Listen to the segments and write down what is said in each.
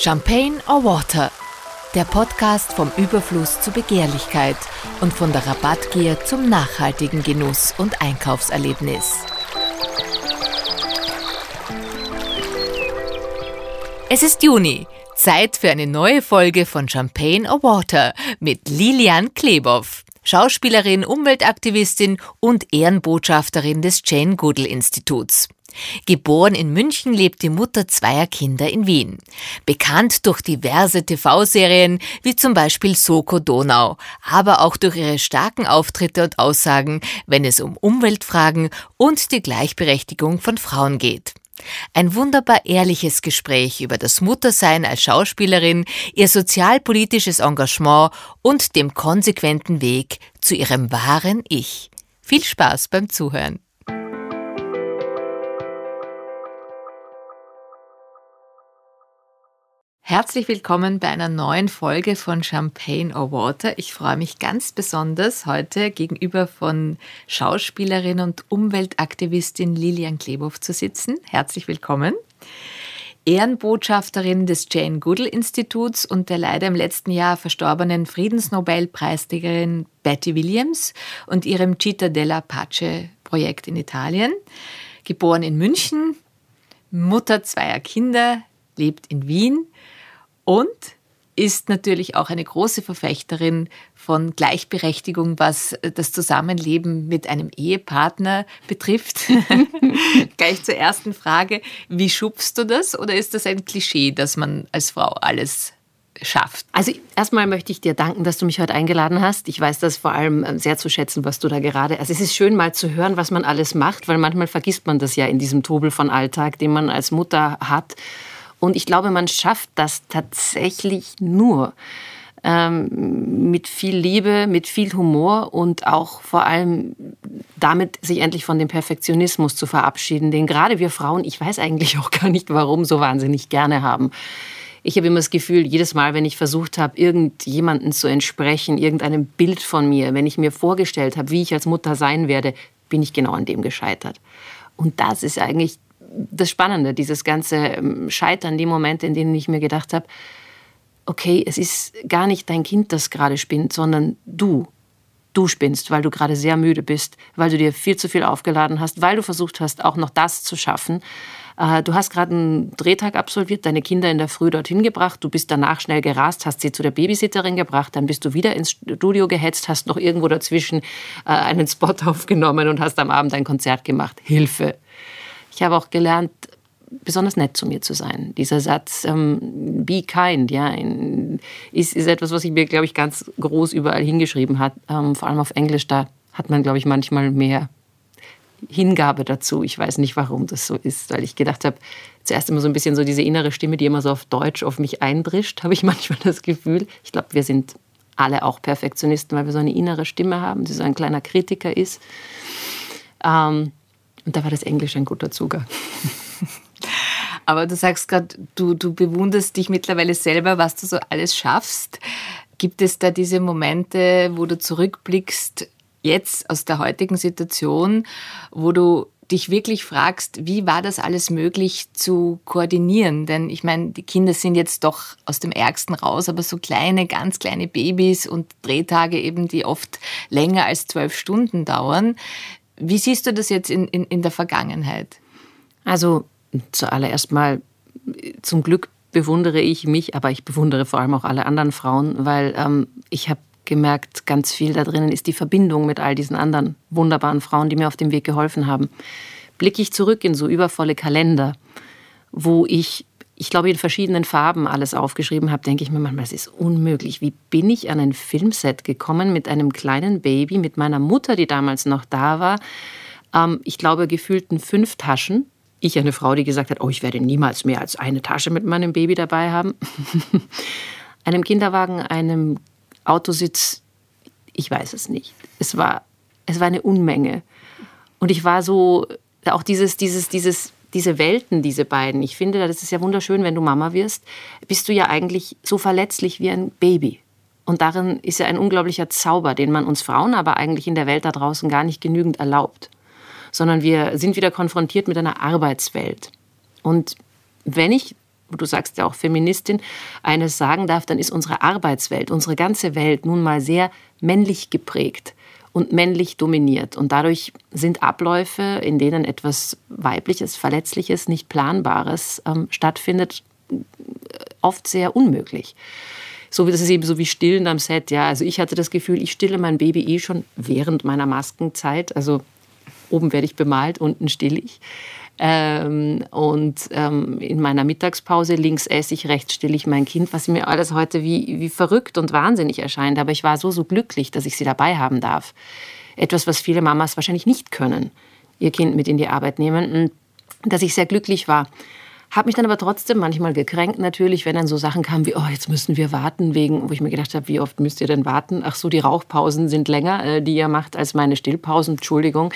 Champagne or Water? Der Podcast vom Überfluss zur Begehrlichkeit und von der Rabattgier zum nachhaltigen Genuss und Einkaufserlebnis. Es ist Juni, Zeit für eine neue Folge von Champagne or Water mit Lilian Klebow, Schauspielerin, Umweltaktivistin und Ehrenbotschafterin des Jane Goodall Instituts. Geboren in München lebt die Mutter zweier Kinder in Wien. Bekannt durch diverse TV-Serien wie zum Beispiel Soko Donau, aber auch durch ihre starken Auftritte und Aussagen, wenn es um Umweltfragen und die Gleichberechtigung von Frauen geht. Ein wunderbar ehrliches Gespräch über das Muttersein als Schauspielerin, ihr sozialpolitisches Engagement und dem konsequenten Weg zu ihrem wahren Ich. Viel Spaß beim Zuhören. Herzlich willkommen bei einer neuen Folge von Champagne or Water. Ich freue mich ganz besonders heute gegenüber von Schauspielerin und Umweltaktivistin Lilian Klebow zu sitzen. Herzlich willkommen. Ehrenbotschafterin des Jane Goodall Instituts und der leider im letzten Jahr verstorbenen Friedensnobelpreisträgerin Betty Williams und ihrem Città della Pace Projekt in Italien. Geboren in München, Mutter zweier Kinder, lebt in Wien und ist natürlich auch eine große Verfechterin von Gleichberechtigung, was das Zusammenleben mit einem Ehepartner betrifft. Gleich zur ersten Frage, wie schubst du das oder ist das ein Klischee, dass man als Frau alles schafft? Also erstmal möchte ich dir danken, dass du mich heute eingeladen hast. Ich weiß das vor allem ähm, sehr zu schätzen, was du da gerade. Also es ist schön mal zu hören, was man alles macht, weil manchmal vergisst man das ja in diesem Trubel von Alltag, den man als Mutter hat. Und ich glaube, man schafft das tatsächlich nur ähm, mit viel Liebe, mit viel Humor und auch vor allem damit, sich endlich von dem Perfektionismus zu verabschieden, den gerade wir Frauen, ich weiß eigentlich auch gar nicht warum, so wahnsinnig gerne haben. Ich habe immer das Gefühl, jedes Mal, wenn ich versucht habe, irgendjemanden zu entsprechen, irgendeinem Bild von mir, wenn ich mir vorgestellt habe, wie ich als Mutter sein werde, bin ich genau an dem gescheitert. Und das ist eigentlich das Spannende, dieses ganze ähm, Scheitern, die Momente, in denen ich mir gedacht habe, okay, es ist gar nicht dein Kind, das gerade spinnt, sondern du. Du spinnst, weil du gerade sehr müde bist, weil du dir viel zu viel aufgeladen hast, weil du versucht hast, auch noch das zu schaffen. Äh, du hast gerade einen Drehtag absolviert, deine Kinder in der Früh dorthin gebracht, du bist danach schnell gerast, hast sie zu der Babysitterin gebracht, dann bist du wieder ins Studio gehetzt, hast noch irgendwo dazwischen äh, einen Spot aufgenommen und hast am Abend ein Konzert gemacht. Hilfe! Ich habe auch gelernt, besonders nett zu mir zu sein. Dieser Satz, ähm, be kind, ja, ist, ist etwas, was ich mir, glaube ich, ganz groß überall hingeschrieben habe. Ähm, vor allem auf Englisch, da hat man, glaube ich, manchmal mehr Hingabe dazu. Ich weiß nicht, warum das so ist, weil ich gedacht habe, zuerst immer so ein bisschen so diese innere Stimme, die immer so auf Deutsch auf mich eindrischt, habe ich manchmal das Gefühl. Ich glaube, wir sind alle auch Perfektionisten, weil wir so eine innere Stimme haben, die so ein kleiner Kritiker ist. Ähm, und da war das Englisch ein guter Zugang. Aber du sagst gerade, du, du bewunderst dich mittlerweile selber, was du so alles schaffst. Gibt es da diese Momente, wo du zurückblickst, jetzt aus der heutigen Situation, wo du dich wirklich fragst, wie war das alles möglich zu koordinieren? Denn ich meine, die Kinder sind jetzt doch aus dem Ärgsten raus, aber so kleine, ganz kleine Babys und Drehtage eben, die oft länger als zwölf Stunden dauern. Wie siehst du das jetzt in, in, in der Vergangenheit? Also zuallererst mal, zum Glück bewundere ich mich, aber ich bewundere vor allem auch alle anderen Frauen, weil ähm, ich habe gemerkt, ganz viel da drinnen ist die Verbindung mit all diesen anderen wunderbaren Frauen, die mir auf dem Weg geholfen haben. Blicke ich zurück in so übervolle Kalender, wo ich ich glaube, in verschiedenen Farben alles aufgeschrieben habe, denke ich mir manchmal, es ist unmöglich. Wie bin ich an ein Filmset gekommen mit einem kleinen Baby, mit meiner Mutter, die damals noch da war? Ähm, ich glaube, gefühlten fünf Taschen. Ich, eine Frau, die gesagt hat, oh, ich werde niemals mehr als eine Tasche mit meinem Baby dabei haben. einem Kinderwagen, einem Autositz, ich weiß es nicht. Es war, es war eine Unmenge. Und ich war so, auch dieses, dieses, dieses diese Welten, diese beiden. Ich finde, das ist ja wunderschön, wenn du Mama wirst, bist du ja eigentlich so verletzlich wie ein Baby. Und darin ist ja ein unglaublicher Zauber, den man uns Frauen aber eigentlich in der Welt da draußen gar nicht genügend erlaubt. Sondern wir sind wieder konfrontiert mit einer Arbeitswelt. Und wenn ich du sagst ja auch Feministin, eines sagen darf, dann ist unsere Arbeitswelt, unsere ganze Welt nun mal sehr männlich geprägt und männlich dominiert. Und dadurch sind Abläufe, in denen etwas Weibliches, Verletzliches, nicht Planbares ähm, stattfindet, oft sehr unmöglich. So wie das ist eben so wie Stillen am Set. Ja, also ich hatte das Gefühl, ich stille mein Baby eh schon während meiner Maskenzeit. Also oben werde ich bemalt, unten still ich. Ähm, und ähm, in meiner Mittagspause links esse ich, rechts stille ich mein Kind, was mir alles heute wie, wie verrückt und wahnsinnig erscheint. Aber ich war so, so glücklich, dass ich sie dabei haben darf. Etwas, was viele Mamas wahrscheinlich nicht können, ihr Kind mit in die Arbeit nehmen. Und dass ich sehr glücklich war. Habe mich dann aber trotzdem manchmal gekränkt, natürlich, wenn dann so Sachen kamen wie, oh, jetzt müssen wir warten, wegen, wo ich mir gedacht habe, wie oft müsst ihr denn warten? Ach so, die Rauchpausen sind länger, äh, die ihr macht, als meine Stillpausen, Entschuldigung.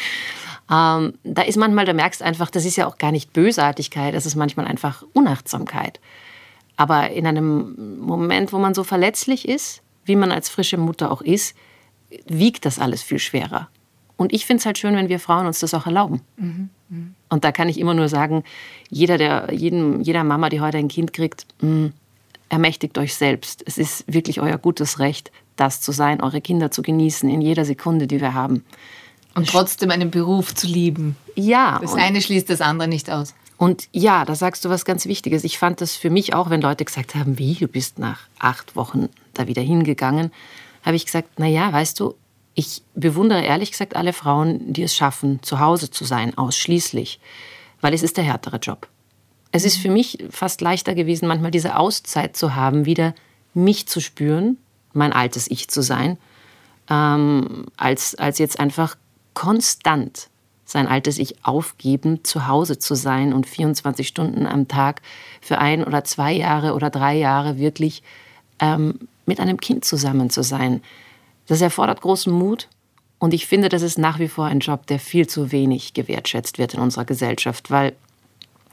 Ähm, da ist manchmal, da merkst einfach, das ist ja auch gar nicht Bösartigkeit, das ist manchmal einfach Unachtsamkeit. Aber in einem Moment, wo man so verletzlich ist, wie man als frische Mutter auch ist, wiegt das alles viel schwerer. Und ich finde es halt schön, wenn wir Frauen uns das auch erlauben. Mhm. Mhm. Und da kann ich immer nur sagen, jeder, der, jedem, jeder Mama, die heute ein Kind kriegt, mh, mm, ermächtigt euch selbst. Es ist wirklich euer gutes Recht, das zu sein, eure Kinder zu genießen in jeder Sekunde, die wir haben. Und trotzdem einen Beruf zu lieben. Ja. Das eine schließt das andere nicht aus. Und ja, da sagst du was ganz Wichtiges. Ich fand das für mich auch, wenn Leute gesagt haben, wie, du bist nach acht Wochen da wieder hingegangen, habe ich gesagt, na ja, weißt du, ich bewundere ehrlich gesagt alle Frauen, die es schaffen, zu Hause zu sein, ausschließlich, weil es ist der härtere Job. Es ist für mich fast leichter gewesen, manchmal diese Auszeit zu haben, wieder mich zu spüren, mein altes Ich zu sein, ähm, als, als jetzt einfach konstant sein altes Ich aufgeben, zu Hause zu sein und 24 Stunden am Tag für ein oder zwei Jahre oder drei Jahre wirklich ähm, mit einem Kind zusammen zu sein. Das erfordert großen Mut und ich finde, das ist nach wie vor ein Job, der viel zu wenig gewertschätzt wird in unserer Gesellschaft, weil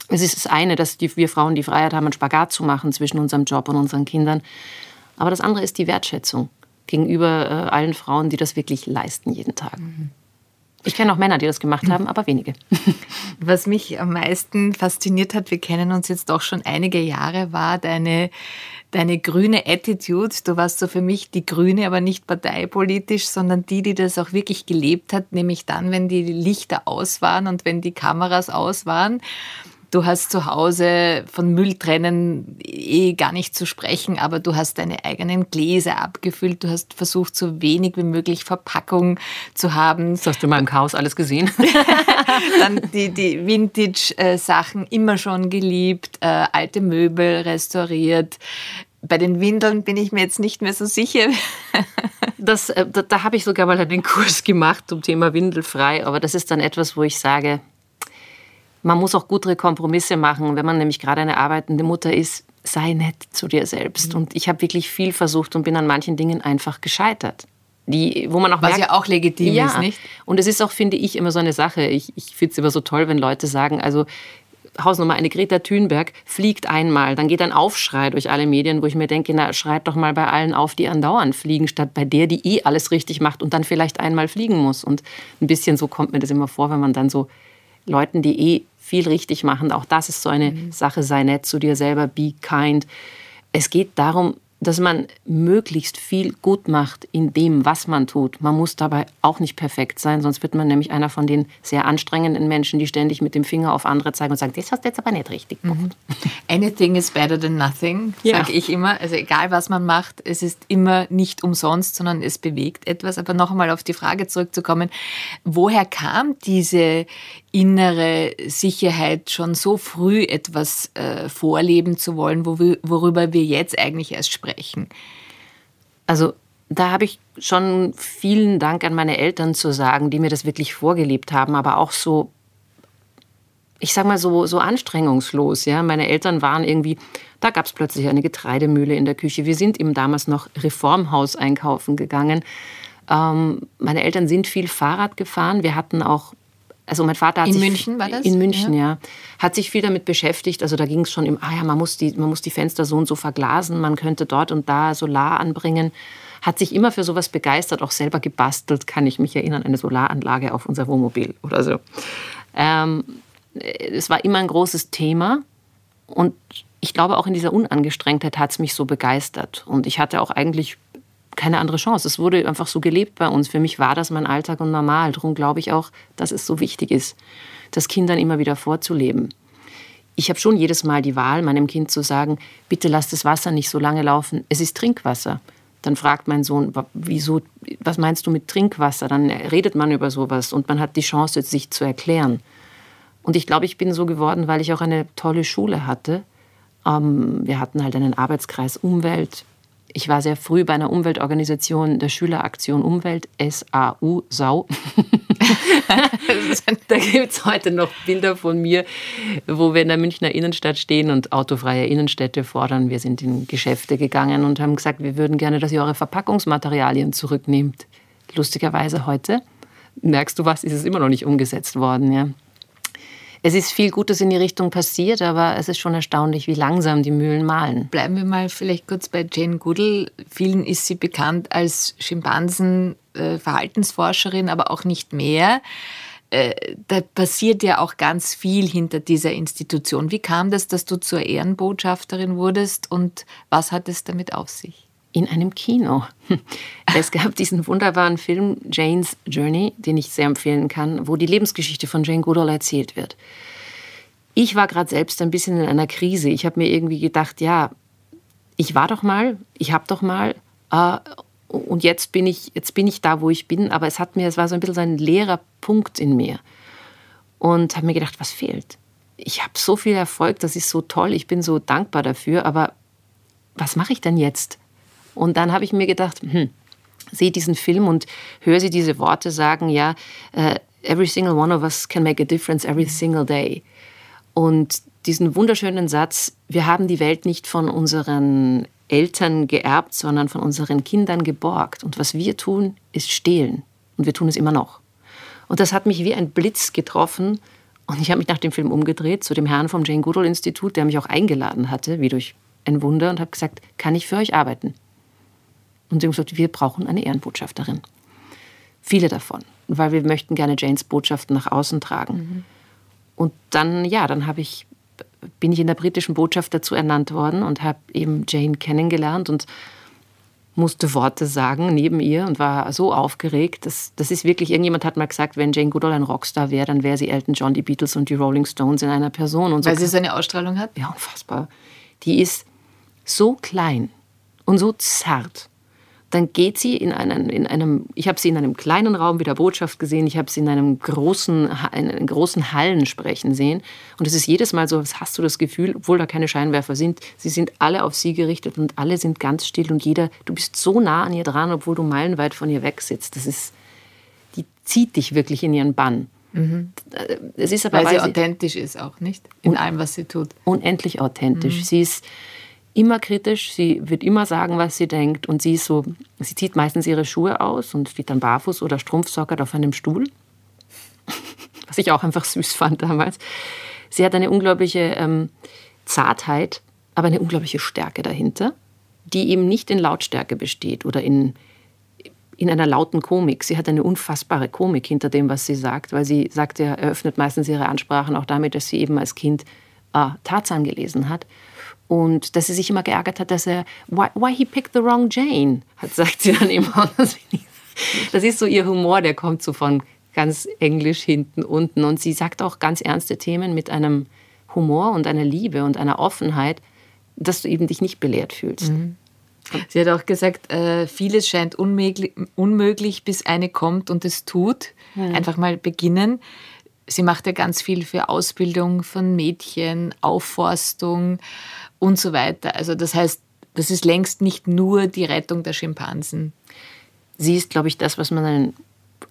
es ist das eine, dass die, wir Frauen die Freiheit haben, einen Spagat zu machen zwischen unserem Job und unseren Kindern. Aber das andere ist die Wertschätzung gegenüber äh, allen Frauen, die das wirklich leisten jeden Tag. Mhm. Ich kenne auch Männer, die das gemacht haben, aber wenige. Was mich am meisten fasziniert hat, wir kennen uns jetzt doch schon einige Jahre, war deine, deine grüne Attitude. Du warst so für mich die Grüne, aber nicht parteipolitisch, sondern die, die das auch wirklich gelebt hat, nämlich dann, wenn die Lichter aus waren und wenn die Kameras aus waren. Du hast zu Hause von Mülltrennen eh gar nicht zu sprechen, aber du hast deine eigenen Gläser abgefüllt. Du hast versucht, so wenig wie möglich Verpackung zu haben. Das hast du mal im Chaos alles gesehen. Dann die, die Vintage-Sachen immer schon geliebt, äh, alte Möbel restauriert. Bei den Windeln bin ich mir jetzt nicht mehr so sicher. das, äh, da, da habe ich sogar mal einen Kurs gemacht zum Thema Windelfrei, aber das ist dann etwas, wo ich sage, man muss auch gute Kompromisse machen. Wenn man nämlich gerade eine arbeitende Mutter ist, sei nett zu dir selbst. Mhm. Und ich habe wirklich viel versucht und bin an manchen Dingen einfach gescheitert. Die, wo man auch Was merkt, ja auch legitim ja. ist, nicht? Und es ist auch, finde ich, immer so eine Sache. Ich, ich finde es immer so toll, wenn Leute sagen, also Hausnummer eine Greta Thunberg fliegt einmal, dann geht ein Aufschrei durch alle Medien, wo ich mir denke, na schreit doch mal bei allen auf, die andauernd fliegen, statt bei der, die eh alles richtig macht und dann vielleicht einmal fliegen muss. Und ein bisschen so kommt mir das immer vor, wenn man dann so Leuten, die eh viel richtig machen. Auch das ist so eine mhm. Sache, sei nett zu dir selber, be kind. Es geht darum, dass man möglichst viel gut macht in dem, was man tut. Man muss dabei auch nicht perfekt sein, sonst wird man nämlich einer von den sehr anstrengenden Menschen, die ständig mit dem Finger auf andere zeigen und sagen, das hast du jetzt aber nicht richtig gemacht. Mhm. Anything is better than nothing, ja. sage ich immer. Also egal, was man macht, es ist immer nicht umsonst, sondern es bewegt etwas. Aber noch einmal auf die Frage zurückzukommen, woher kam diese innere Sicherheit, schon so früh etwas äh, vorleben zu wollen, worüber wir jetzt eigentlich erst sprechen? Also da habe ich schon vielen Dank an meine Eltern zu sagen, die mir das wirklich vorgelebt haben, aber auch so, ich sag mal so, so anstrengungslos. Ja, meine Eltern waren irgendwie, da gab es plötzlich eine Getreidemühle in der Küche. Wir sind eben damals noch Reformhaus einkaufen gegangen. Ähm, meine Eltern sind viel Fahrrad gefahren. Wir hatten auch also mein Vater hat in sich München war das? In München, ja. ja. Hat sich viel damit beschäftigt. Also da ging es schon im, ah ja, man muss, die, man muss die Fenster so und so verglasen, man könnte dort und da Solar anbringen. Hat sich immer für sowas begeistert, auch selber gebastelt, kann ich mich erinnern, eine Solaranlage auf unser Wohnmobil oder so. Ähm, es war immer ein großes Thema und ich ich glaube, auch in dieser Unangestrengtheit hat es mich so begeistert. Und ich hatte auch eigentlich keine andere Chance. Es wurde einfach so gelebt bei uns. Für mich war das mein Alltag und normal. Darum glaube ich auch, dass es so wichtig ist, das Kindern immer wieder vorzuleben. Ich habe schon jedes Mal die Wahl, meinem Kind zu sagen, bitte lass das Wasser nicht so lange laufen. Es ist Trinkwasser. Dann fragt mein Sohn, wieso, was meinst du mit Trinkwasser? Dann redet man über sowas und man hat die Chance, sich zu erklären. Und ich glaube, ich bin so geworden, weil ich auch eine tolle Schule hatte. Ähm, wir hatten halt einen Arbeitskreis Umwelt. Ich war sehr früh bei einer Umweltorganisation der Schüleraktion Umwelt, SAU, Sau. da gibt es heute noch Bilder von mir, wo wir in der Münchner Innenstadt stehen und autofreie Innenstädte fordern. Wir sind in Geschäfte gegangen und haben gesagt, wir würden gerne, dass ihr eure Verpackungsmaterialien zurücknehmt. Lustigerweise heute, merkst du was, ist es immer noch nicht umgesetzt worden. Ja es ist viel Gutes in die Richtung passiert, aber es ist schon erstaunlich, wie langsam die Mühlen mahlen. Bleiben wir mal vielleicht kurz bei Jane Goodall. Vielen ist sie bekannt als Schimpansen-Verhaltensforscherin, äh, aber auch nicht mehr. Äh, da passiert ja auch ganz viel hinter dieser Institution. Wie kam das, dass du zur Ehrenbotschafterin wurdest und was hat es damit auf sich? In einem Kino. Es gab diesen wunderbaren Film Jane's Journey, den ich sehr empfehlen kann, wo die Lebensgeschichte von Jane Goodall erzählt wird. Ich war gerade selbst ein bisschen in einer Krise. Ich habe mir irgendwie gedacht, ja, ich war doch mal, ich habe doch mal äh, und jetzt bin ich jetzt bin ich da, wo ich bin. Aber es hat mir, es war so ein bisschen so ein leerer Punkt in mir und habe mir gedacht, was fehlt? Ich habe so viel Erfolg, das ist so toll, ich bin so dankbar dafür. Aber was mache ich denn jetzt? Und dann habe ich mir gedacht, hm, sehe diesen Film und höre sie diese Worte sagen, ja, uh, every single one of us can make a difference every single day. Und diesen wunderschönen Satz, wir haben die Welt nicht von unseren Eltern geerbt, sondern von unseren Kindern geborgt. Und was wir tun, ist stehlen. Und wir tun es immer noch. Und das hat mich wie ein Blitz getroffen. Und ich habe mich nach dem Film umgedreht zu dem Herrn vom Jane Goodall Institut, der mich auch eingeladen hatte, wie durch ein Wunder, und habe gesagt, kann ich für euch arbeiten? Und sie haben gesagt, wir brauchen eine Ehrenbotschafterin. Viele davon, weil wir möchten gerne Janes Botschaften nach außen tragen. Mhm. Und dann, ja, dann habe ich, bin ich in der britischen Botschaft dazu ernannt worden und habe eben Jane kennengelernt und musste Worte sagen neben ihr und war so aufgeregt. Das, das ist wirklich, irgendjemand hat mal gesagt, wenn Jane Goodall ein Rockstar wäre, dann wäre sie Elton John, die Beatles und die Rolling Stones in einer Person. Und so Weil sie so eine Ausstrahlung hat? Ja, unfassbar. Die ist so klein und so zart dann geht sie in, einen, in einem, ich habe sie in einem kleinen Raum wie der Botschaft gesehen, ich habe sie in einem großen, in einem großen Hallen sprechen sehen. Und es ist jedes Mal so, hast du das Gefühl, obwohl da keine Scheinwerfer sind, sie sind alle auf sie gerichtet und alle sind ganz still und jeder, du bist so nah an ihr dran, obwohl du meilenweit von ihr weg sitzt. Das ist, die zieht dich wirklich in ihren Bann. Mhm. Es ist aber, weil, weil sie authentisch ist auch, nicht? In allem, was sie tut. Unendlich authentisch. Mhm. Sie ist immer kritisch, sie wird immer sagen, was sie denkt und sie ist so, sie zieht meistens ihre Schuhe aus und steht dann barfuß oder strumpfsockert auf einem Stuhl, was ich auch einfach süß fand damals. Sie hat eine unglaubliche ähm, Zartheit, aber eine unglaubliche Stärke dahinter, die eben nicht in Lautstärke besteht oder in, in einer lauten Komik. Sie hat eine unfassbare Komik hinter dem, was sie sagt, weil sie sagt, er eröffnet meistens ihre Ansprachen auch damit, dass sie eben als Kind äh, Tarzan gelesen hat und dass sie sich immer geärgert hat, dass er, why, why he picked the wrong Jane, hat, sagt sie dann immer. Das ist so ihr Humor, der kommt so von ganz englisch hinten unten. Und sie sagt auch ganz ernste Themen mit einem Humor und einer Liebe und einer Offenheit, dass du eben dich nicht belehrt fühlst. Mhm. Sie hat auch gesagt, äh, vieles scheint unmöglich, unmöglich, bis eine kommt und es tut. Mhm. Einfach mal beginnen. Sie macht ja ganz viel für Ausbildung von Mädchen, Aufforstung und so weiter. Also das heißt, das ist längst nicht nur die Rettung der Schimpansen. Sie ist, glaube ich, das, was man einen,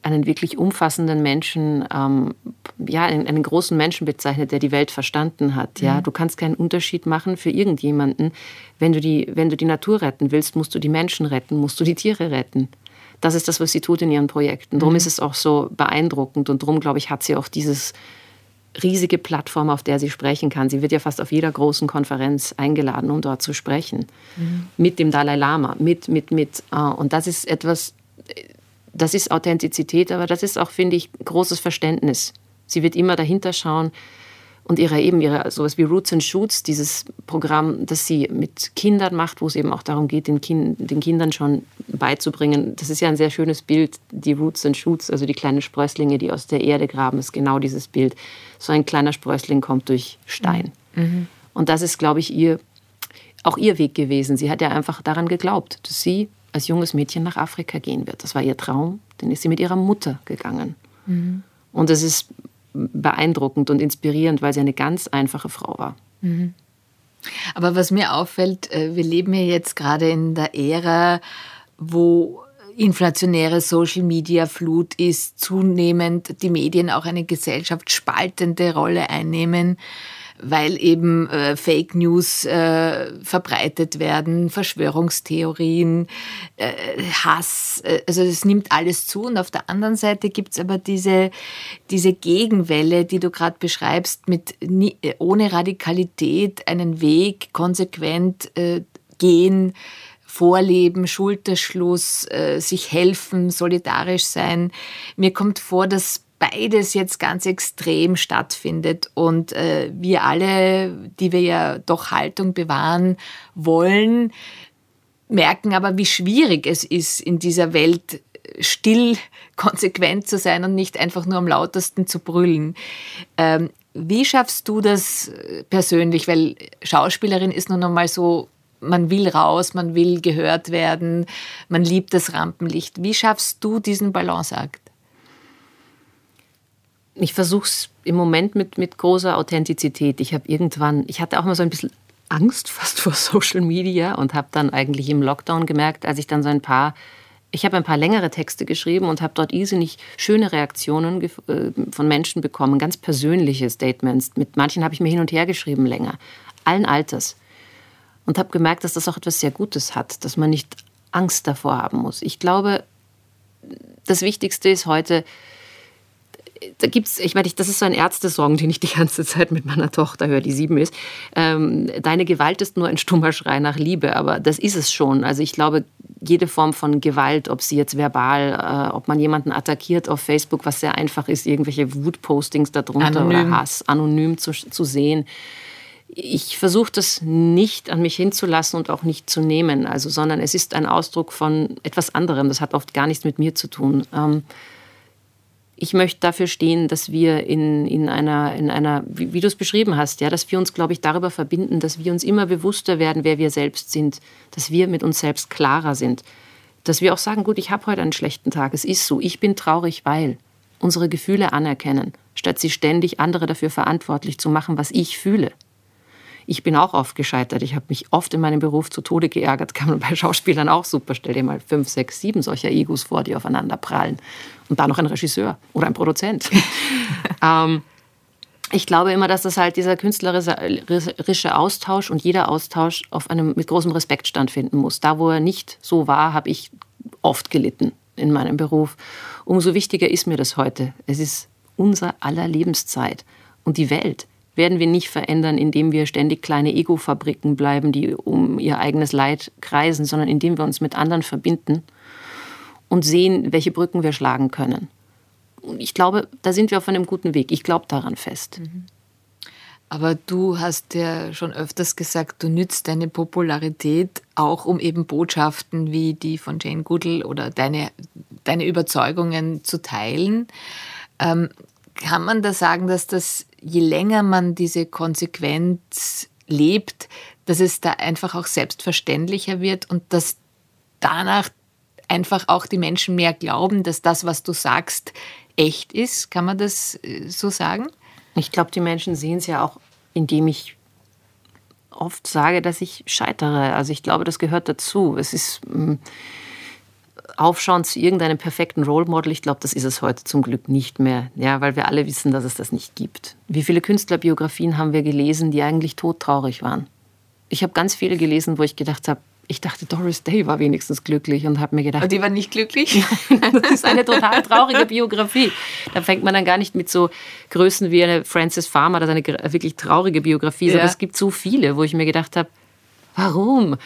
einen wirklich umfassenden Menschen, ähm, ja, einen, einen, großen Menschen bezeichnet, der die Welt verstanden hat. Ja, mhm. du kannst keinen Unterschied machen für irgendjemanden. Wenn du die, wenn du die Natur retten willst, musst du die Menschen retten, musst du die Tiere retten. Das ist das, was sie tut in ihren Projekten. Darum mhm. ist es auch so beeindruckend und darum, glaube ich, hat sie auch dieses riesige Plattform, auf der sie sprechen kann. Sie wird ja fast auf jeder großen Konferenz eingeladen, um dort zu sprechen. Mhm. Mit dem Dalai Lama, mit, mit, mit. Äh, und das ist etwas, das ist Authentizität, aber das ist auch, finde ich, großes Verständnis. Sie wird immer dahinter schauen und ihre eben ihre sowas wie Roots and Shoots, dieses Programm, das sie mit Kindern macht, wo es eben auch darum geht, den, kind, den Kindern schon beizubringen. Das ist ja ein sehr schönes Bild, die Roots and Shoots, also die kleinen Sprösslinge, die aus der Erde graben, ist genau dieses Bild. So ein kleiner Sprössling kommt durch Stein. Mhm. Und das ist, glaube ich, ihr auch ihr Weg gewesen. Sie hat ja einfach daran geglaubt, dass sie als junges Mädchen nach Afrika gehen wird. Das war ihr Traum, den ist sie mit ihrer Mutter gegangen. Mhm. Und es ist beeindruckend und inspirierend, weil sie eine ganz einfache Frau war. Mhm. Aber was mir auffällt, äh, wir leben ja jetzt gerade in der Ära, wo inflationäre Social-Media-Flut ist, zunehmend die Medien auch eine gesellschaftsspaltende Rolle einnehmen weil eben äh, Fake News äh, verbreitet werden, Verschwörungstheorien, äh, Hass. Äh, also es nimmt alles zu. Und auf der anderen Seite gibt's aber diese, diese Gegenwelle, die du gerade beschreibst, mit äh, ohne Radikalität einen Weg konsequent äh, gehen. Vorleben, Schulterschluss, äh, sich helfen, solidarisch sein. Mir kommt vor, dass beides jetzt ganz extrem stattfindet und äh, wir alle, die wir ja doch Haltung bewahren wollen, merken aber, wie schwierig es ist, in dieser Welt still, konsequent zu sein und nicht einfach nur am lautesten zu brüllen. Ähm, wie schaffst du das persönlich? Weil Schauspielerin ist nun einmal so, man will raus, man will gehört werden, man liebt das Rampenlicht. Wie schaffst du diesen Balanceakt? Ich versuche es im Moment mit, mit großer Authentizität. Ich habe irgendwann, ich hatte auch mal so ein bisschen Angst fast vor Social Media und habe dann eigentlich im Lockdown gemerkt, als ich dann so ein paar, ich habe ein paar längere Texte geschrieben und habe dort irrsinnig schöne Reaktionen äh, von Menschen bekommen, ganz persönliche Statements. Mit manchen habe ich mir hin und her geschrieben länger, allen Alters. Und habe gemerkt, dass das auch etwas sehr Gutes hat, dass man nicht Angst davor haben muss. Ich glaube, das Wichtigste ist heute, da gibt's, ich meine, das ist so ein Ärztesong, den ich die ganze Zeit mit meiner Tochter höre, die sieben ist. Ähm, deine Gewalt ist nur ein stummer Schrei nach Liebe, aber das ist es schon. Also ich glaube, jede Form von Gewalt, ob sie jetzt verbal, äh, ob man jemanden attackiert auf Facebook, was sehr einfach ist, irgendwelche Wutpostings darunter anonym. oder Hass anonym zu, zu sehen. Ich versuche das nicht an mich hinzulassen und auch nicht zu nehmen, also, sondern es ist ein Ausdruck von etwas anderem. Das hat oft gar nichts mit mir zu tun. Ähm, ich möchte dafür stehen, dass wir in, in einer, in einer wie, wie du es beschrieben hast, ja, dass wir uns, glaube ich, darüber verbinden, dass wir uns immer bewusster werden, wer wir selbst sind, dass wir mit uns selbst klarer sind, dass wir auch sagen, gut, ich habe heute einen schlechten Tag, es ist so, ich bin traurig, weil unsere Gefühle anerkennen, statt sie ständig andere dafür verantwortlich zu machen, was ich fühle. Ich bin auch oft gescheitert. Ich habe mich oft in meinem Beruf zu Tode geärgert. Kann man bei Schauspielern auch super. Stell dir mal fünf, sechs, sieben solcher Egos vor, die aufeinander prallen. Und dann noch ein Regisseur oder ein Produzent. ähm, ich glaube immer, dass das halt dieser künstlerische Austausch und jeder Austausch auf einem mit großem Respekt stattfinden muss. Da, wo er nicht so war, habe ich oft gelitten in meinem Beruf. Umso wichtiger ist mir das heute. Es ist unser aller Lebenszeit und die Welt werden wir nicht verändern, indem wir ständig kleine Ego-Fabriken bleiben, die um ihr eigenes Leid kreisen, sondern indem wir uns mit anderen verbinden und sehen, welche Brücken wir schlagen können. Und ich glaube, da sind wir auf einem guten Weg. Ich glaube daran fest. Mhm. Aber du hast ja schon öfters gesagt, du nützt deine Popularität auch, um eben Botschaften wie die von Jane Goodall oder deine, deine Überzeugungen zu teilen. Ähm, kann man da sagen, dass das, je länger man diese Konsequenz lebt, dass es da einfach auch selbstverständlicher wird und dass danach einfach auch die Menschen mehr glauben, dass das, was du sagst, echt ist? Kann man das äh, so sagen? Ich glaube, die Menschen sehen es ja auch, indem ich oft sage, dass ich scheitere. Also ich glaube, das gehört dazu. Es ist. Aufschauen zu irgendeinem perfekten Role Model, ich glaube, das ist es heute zum Glück nicht mehr, ja, weil wir alle wissen, dass es das nicht gibt. Wie viele Künstlerbiografien haben wir gelesen, die eigentlich todtraurig waren? Ich habe ganz viele gelesen, wo ich gedacht habe, ich dachte, Doris Day war wenigstens glücklich und habe mir gedacht. Aber die war nicht glücklich? das ist eine total traurige Biografie. Da fängt man dann gar nicht mit so Größen wie eine Frances Farmer, das ist eine wirklich traurige Biografie. Ja. Aber es gibt so viele, wo ich mir gedacht habe, warum?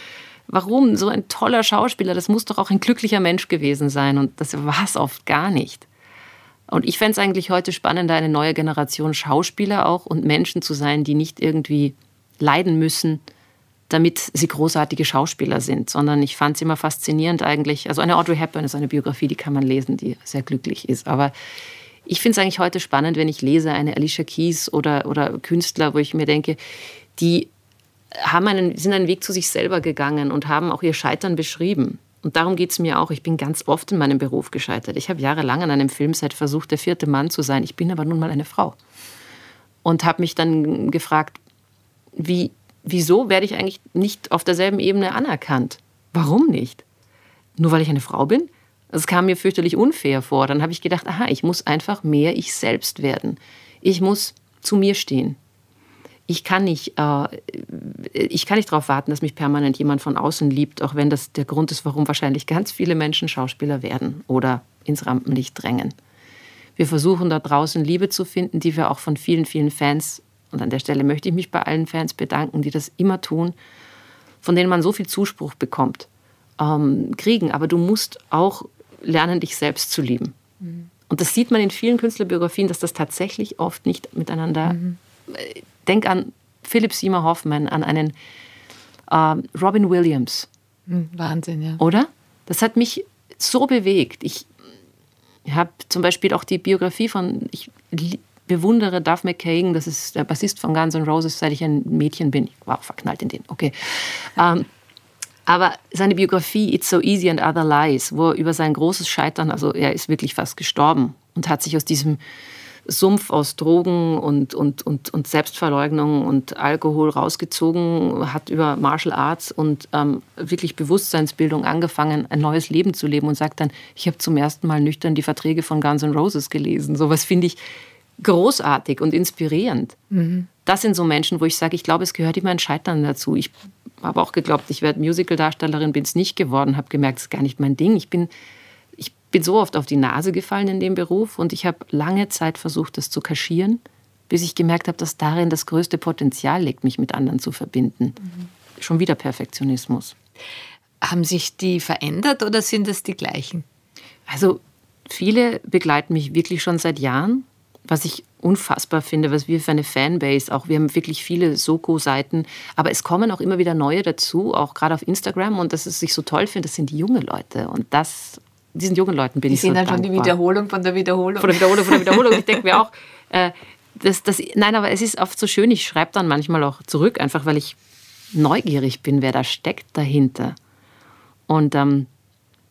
Warum so ein toller Schauspieler, das muss doch auch ein glücklicher Mensch gewesen sein und das war es oft gar nicht. Und ich fände es eigentlich heute spannender, eine neue Generation Schauspieler auch und Menschen zu sein, die nicht irgendwie leiden müssen, damit sie großartige Schauspieler sind, sondern ich fand es immer faszinierend eigentlich. Also eine Audrey Hepburn ist eine Biografie, die kann man lesen, die sehr glücklich ist. Aber ich finde es eigentlich heute spannend, wenn ich lese eine Alicia Keys oder, oder Künstler, wo ich mir denke, die haben einen, sind einen Weg zu sich selber gegangen und haben auch ihr Scheitern beschrieben. Und darum geht es mir auch. Ich bin ganz oft in meinem Beruf gescheitert. Ich habe jahrelang an einem Filmset versucht, der vierte Mann zu sein. Ich bin aber nun mal eine Frau. Und habe mich dann gefragt, wie, wieso werde ich eigentlich nicht auf derselben Ebene anerkannt? Warum nicht? Nur weil ich eine Frau bin? Es kam mir fürchterlich unfair vor. Dann habe ich gedacht, aha, ich muss einfach mehr ich selbst werden. Ich muss zu mir stehen ich kann nicht, äh, ich kann nicht darauf warten, dass mich permanent jemand von außen liebt, auch wenn das der Grund ist, warum wahrscheinlich ganz viele Menschen Schauspieler werden oder ins Rampenlicht drängen. Wir versuchen da draußen Liebe zu finden, die wir auch von vielen, vielen Fans, und an der Stelle möchte ich mich bei allen Fans bedanken, die das immer tun, von denen man so viel Zuspruch bekommt, ähm, kriegen. Aber du musst auch lernen, dich selbst zu lieben. Mhm. Und das sieht man in vielen Künstlerbiografien, dass das tatsächlich oft nicht miteinander mhm denk an Philip Seymour Hoffman, an einen äh, Robin Williams. Hm, Wahnsinn, ja. Oder? Das hat mich so bewegt. Ich habe zum Beispiel auch die Biografie von, ich bewundere Duff McKagan, das ist der Bassist von Guns N' Roses, seit ich ein Mädchen bin. Ich war auch verknallt in den, okay. Ähm, aber seine Biografie It's So Easy and Other Lies, wo er über sein großes Scheitern, also er ist wirklich fast gestorben und hat sich aus diesem Sumpf aus Drogen und, und, und, und Selbstverleugnung und Alkohol rausgezogen, hat über Martial Arts und ähm, wirklich Bewusstseinsbildung angefangen, ein neues Leben zu leben und sagt dann, ich habe zum ersten Mal nüchtern die Verträge von Guns N' Roses gelesen. Sowas finde ich großartig und inspirierend. Mhm. Das sind so Menschen, wo ich sage, ich glaube, es gehört immer ein Scheitern dazu. Ich habe auch geglaubt, ich werde Musicaldarstellerin, bin es nicht geworden, habe gemerkt, es ist gar nicht mein Ding. Ich bin bin so oft auf die Nase gefallen in dem Beruf und ich habe lange Zeit versucht, das zu kaschieren, bis ich gemerkt habe, dass darin das größte Potenzial liegt, mich mit anderen zu verbinden. Mhm. Schon wieder Perfektionismus. Haben sich die verändert oder sind es die gleichen? Also viele begleiten mich wirklich schon seit Jahren, was ich unfassbar finde, was wir für eine Fanbase auch. Wir haben wirklich viele Soko-Seiten, aber es kommen auch immer wieder neue dazu, auch gerade auf Instagram. Und das ist ich so toll finde, das sind die junge Leute. Und das diesen jungen Leuten bin die ich so dankbar. Die sind dann schon die Wiederholung von der Wiederholung. Von der Wiederholung, von der Wiederholung. ich denke mir auch, äh, das, das, nein, aber es ist oft so schön, ich schreibe dann manchmal auch zurück, einfach weil ich neugierig bin, wer da steckt dahinter. Und ähm,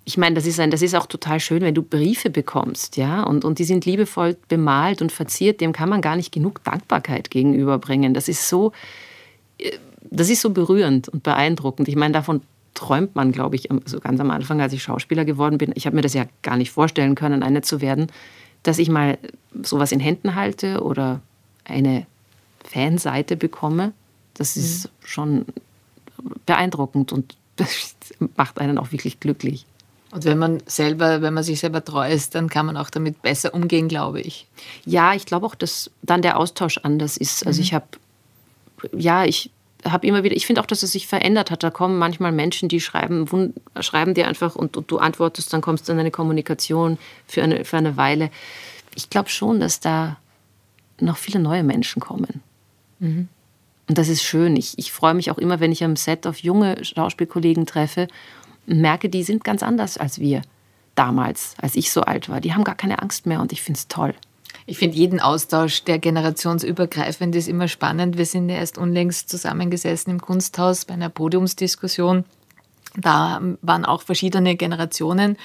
ich meine, das ist, ein, das ist auch total schön, wenn du Briefe bekommst, ja, und, und die sind liebevoll bemalt und verziert, dem kann man gar nicht genug Dankbarkeit gegenüberbringen. Das ist so, äh, das ist so berührend und beeindruckend. Ich meine, davon träumt man, glaube ich, so ganz am Anfang, als ich Schauspieler geworden bin. Ich habe mir das ja gar nicht vorstellen können, eine zu werden, dass ich mal sowas in Händen halte oder eine Fanseite bekomme. Das ist mhm. schon beeindruckend und das macht einen auch wirklich glücklich. Und wenn man selber, wenn man sich selber treu ist, dann kann man auch damit besser umgehen, glaube ich. Ja, ich glaube auch, dass dann der Austausch anders ist. Also mhm. ich habe, ja, ich habe immer wieder, ich finde auch, dass es sich verändert hat. Da kommen manchmal Menschen, die schreiben, schreiben dir einfach und, und du antwortest, dann kommst du in eine Kommunikation für eine, für eine Weile. Ich glaube schon, dass da noch viele neue Menschen kommen. Mhm. Und das ist schön. Ich, ich freue mich auch immer, wenn ich am Set auf junge Schauspielkollegen treffe und merke, die sind ganz anders als wir damals, als ich so alt war. Die haben gar keine Angst mehr und ich finde es toll. Ich finde jeden Austausch, der generationsübergreifend ist, immer spannend. Wir sind ja erst unlängst zusammengesessen im Kunsthaus bei einer Podiumsdiskussion. Da waren auch verschiedene Generationen.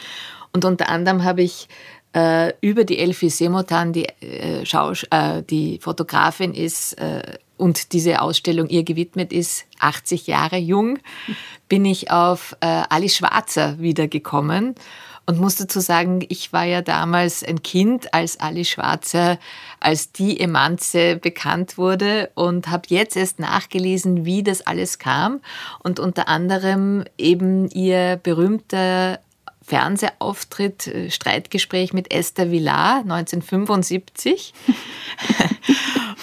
Und unter anderem habe ich äh, über die Elfie Semotan, die, äh, äh, die Fotografin ist äh, und diese Ausstellung ihr gewidmet ist, 80 Jahre jung, bin ich auf äh, Alice Schwarzer wiedergekommen und muss dazu sagen, ich war ja damals ein Kind, als Ali Schwarzer als die Emanze bekannt wurde und habe jetzt erst nachgelesen, wie das alles kam. Und unter anderem eben ihr berühmter Fernsehauftritt, äh, Streitgespräch mit Esther Villar 1975.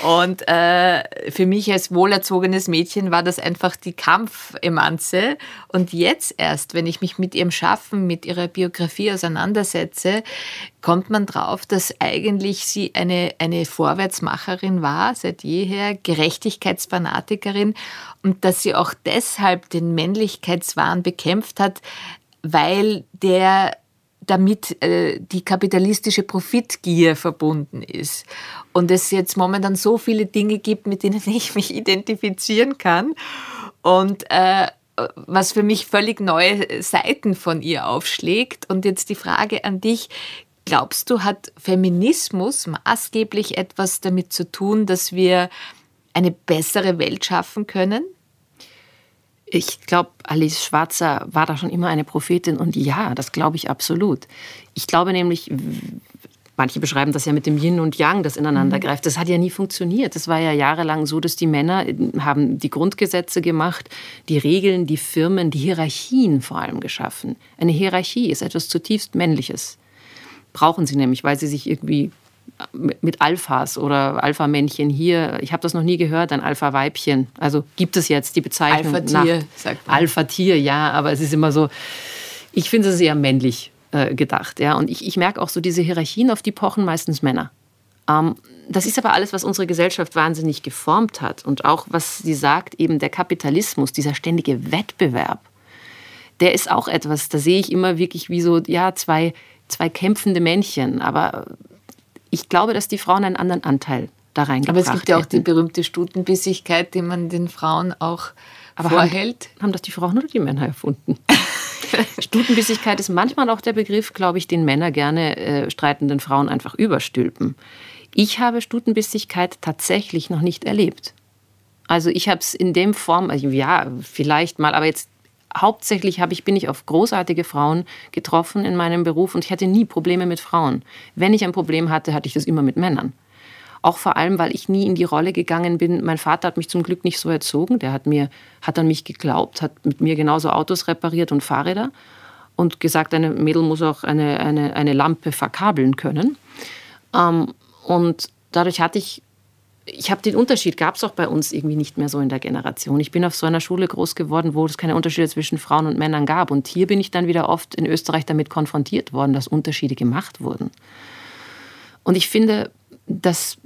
Und äh, für mich als wohlerzogenes Mädchen war das einfach die Kampfemanze. Und jetzt erst, wenn ich mich mit ihrem Schaffen, mit ihrer Biografie auseinandersetze, kommt man drauf, dass eigentlich sie eine, eine Vorwärtsmacherin war, seit jeher, Gerechtigkeitsfanatikerin und dass sie auch deshalb den Männlichkeitswahn bekämpft hat, weil der damit äh, die kapitalistische Profitgier verbunden ist. Und es jetzt momentan so viele Dinge gibt, mit denen ich mich identifizieren kann. Und äh, was für mich völlig neue Seiten von ihr aufschlägt. Und jetzt die Frage an dich. Glaubst du, hat Feminismus maßgeblich etwas damit zu tun, dass wir eine bessere Welt schaffen können? Ich glaube, Alice Schwarzer war da schon immer eine Prophetin und ja, das glaube ich absolut. Ich glaube nämlich, manche beschreiben das ja mit dem Yin und Yang, das ineinander mhm. greift. Das hat ja nie funktioniert. Das war ja jahrelang so, dass die Männer äh, haben die Grundgesetze gemacht, die Regeln, die Firmen, die Hierarchien vor allem geschaffen. Eine Hierarchie ist etwas zutiefst Männliches. Brauchen sie nämlich, weil sie sich irgendwie mit Alphas oder Alpha-Männchen hier. Ich habe das noch nie gehört, ein Alpha-Weibchen. Also gibt es jetzt die Bezeichnung Alpha-Tier, sagt man. Alpha-Tier, ja, aber es ist immer so, ich finde es eher männlich äh, gedacht. Ja? Und ich, ich merke auch so diese Hierarchien, auf die pochen meistens Männer. Ähm, das ist aber alles, was unsere Gesellschaft wahnsinnig geformt hat. Und auch, was sie sagt, eben der Kapitalismus, dieser ständige Wettbewerb, der ist auch etwas, da sehe ich immer wirklich wie so, ja, zwei, zwei kämpfende Männchen. Aber ich glaube, dass die Frauen einen anderen Anteil da reingebracht Aber es gibt ja auch hätten. die berühmte Stutenbissigkeit, die man den Frauen auch Aber vorhält. Haben, haben das die Frauen oder die Männer erfunden? Stutenbissigkeit ist manchmal auch der Begriff, glaube ich, den Männer gerne äh, streitenden Frauen einfach überstülpen. Ich habe Stutenbissigkeit tatsächlich noch nicht erlebt. Also ich habe es in dem Form, also ja, vielleicht mal, aber jetzt hauptsächlich habe ich, bin ich auf großartige Frauen getroffen in meinem Beruf und ich hatte nie Probleme mit Frauen. Wenn ich ein Problem hatte, hatte ich das immer mit Männern. Auch vor allem, weil ich nie in die Rolle gegangen bin. Mein Vater hat mich zum Glück nicht so erzogen. Der hat, mir, hat an mich geglaubt, hat mit mir genauso Autos repariert und Fahrräder und gesagt, eine Mädel muss auch eine, eine, eine Lampe verkabeln können. Ähm, und dadurch hatte ich ich habe den Unterschied, gab es auch bei uns irgendwie nicht mehr so in der Generation. Ich bin auf so einer Schule groß geworden, wo es keine Unterschiede zwischen Frauen und Männern gab. Und hier bin ich dann wieder oft in Österreich damit konfrontiert worden, dass Unterschiede gemacht wurden. Und ich finde, dass,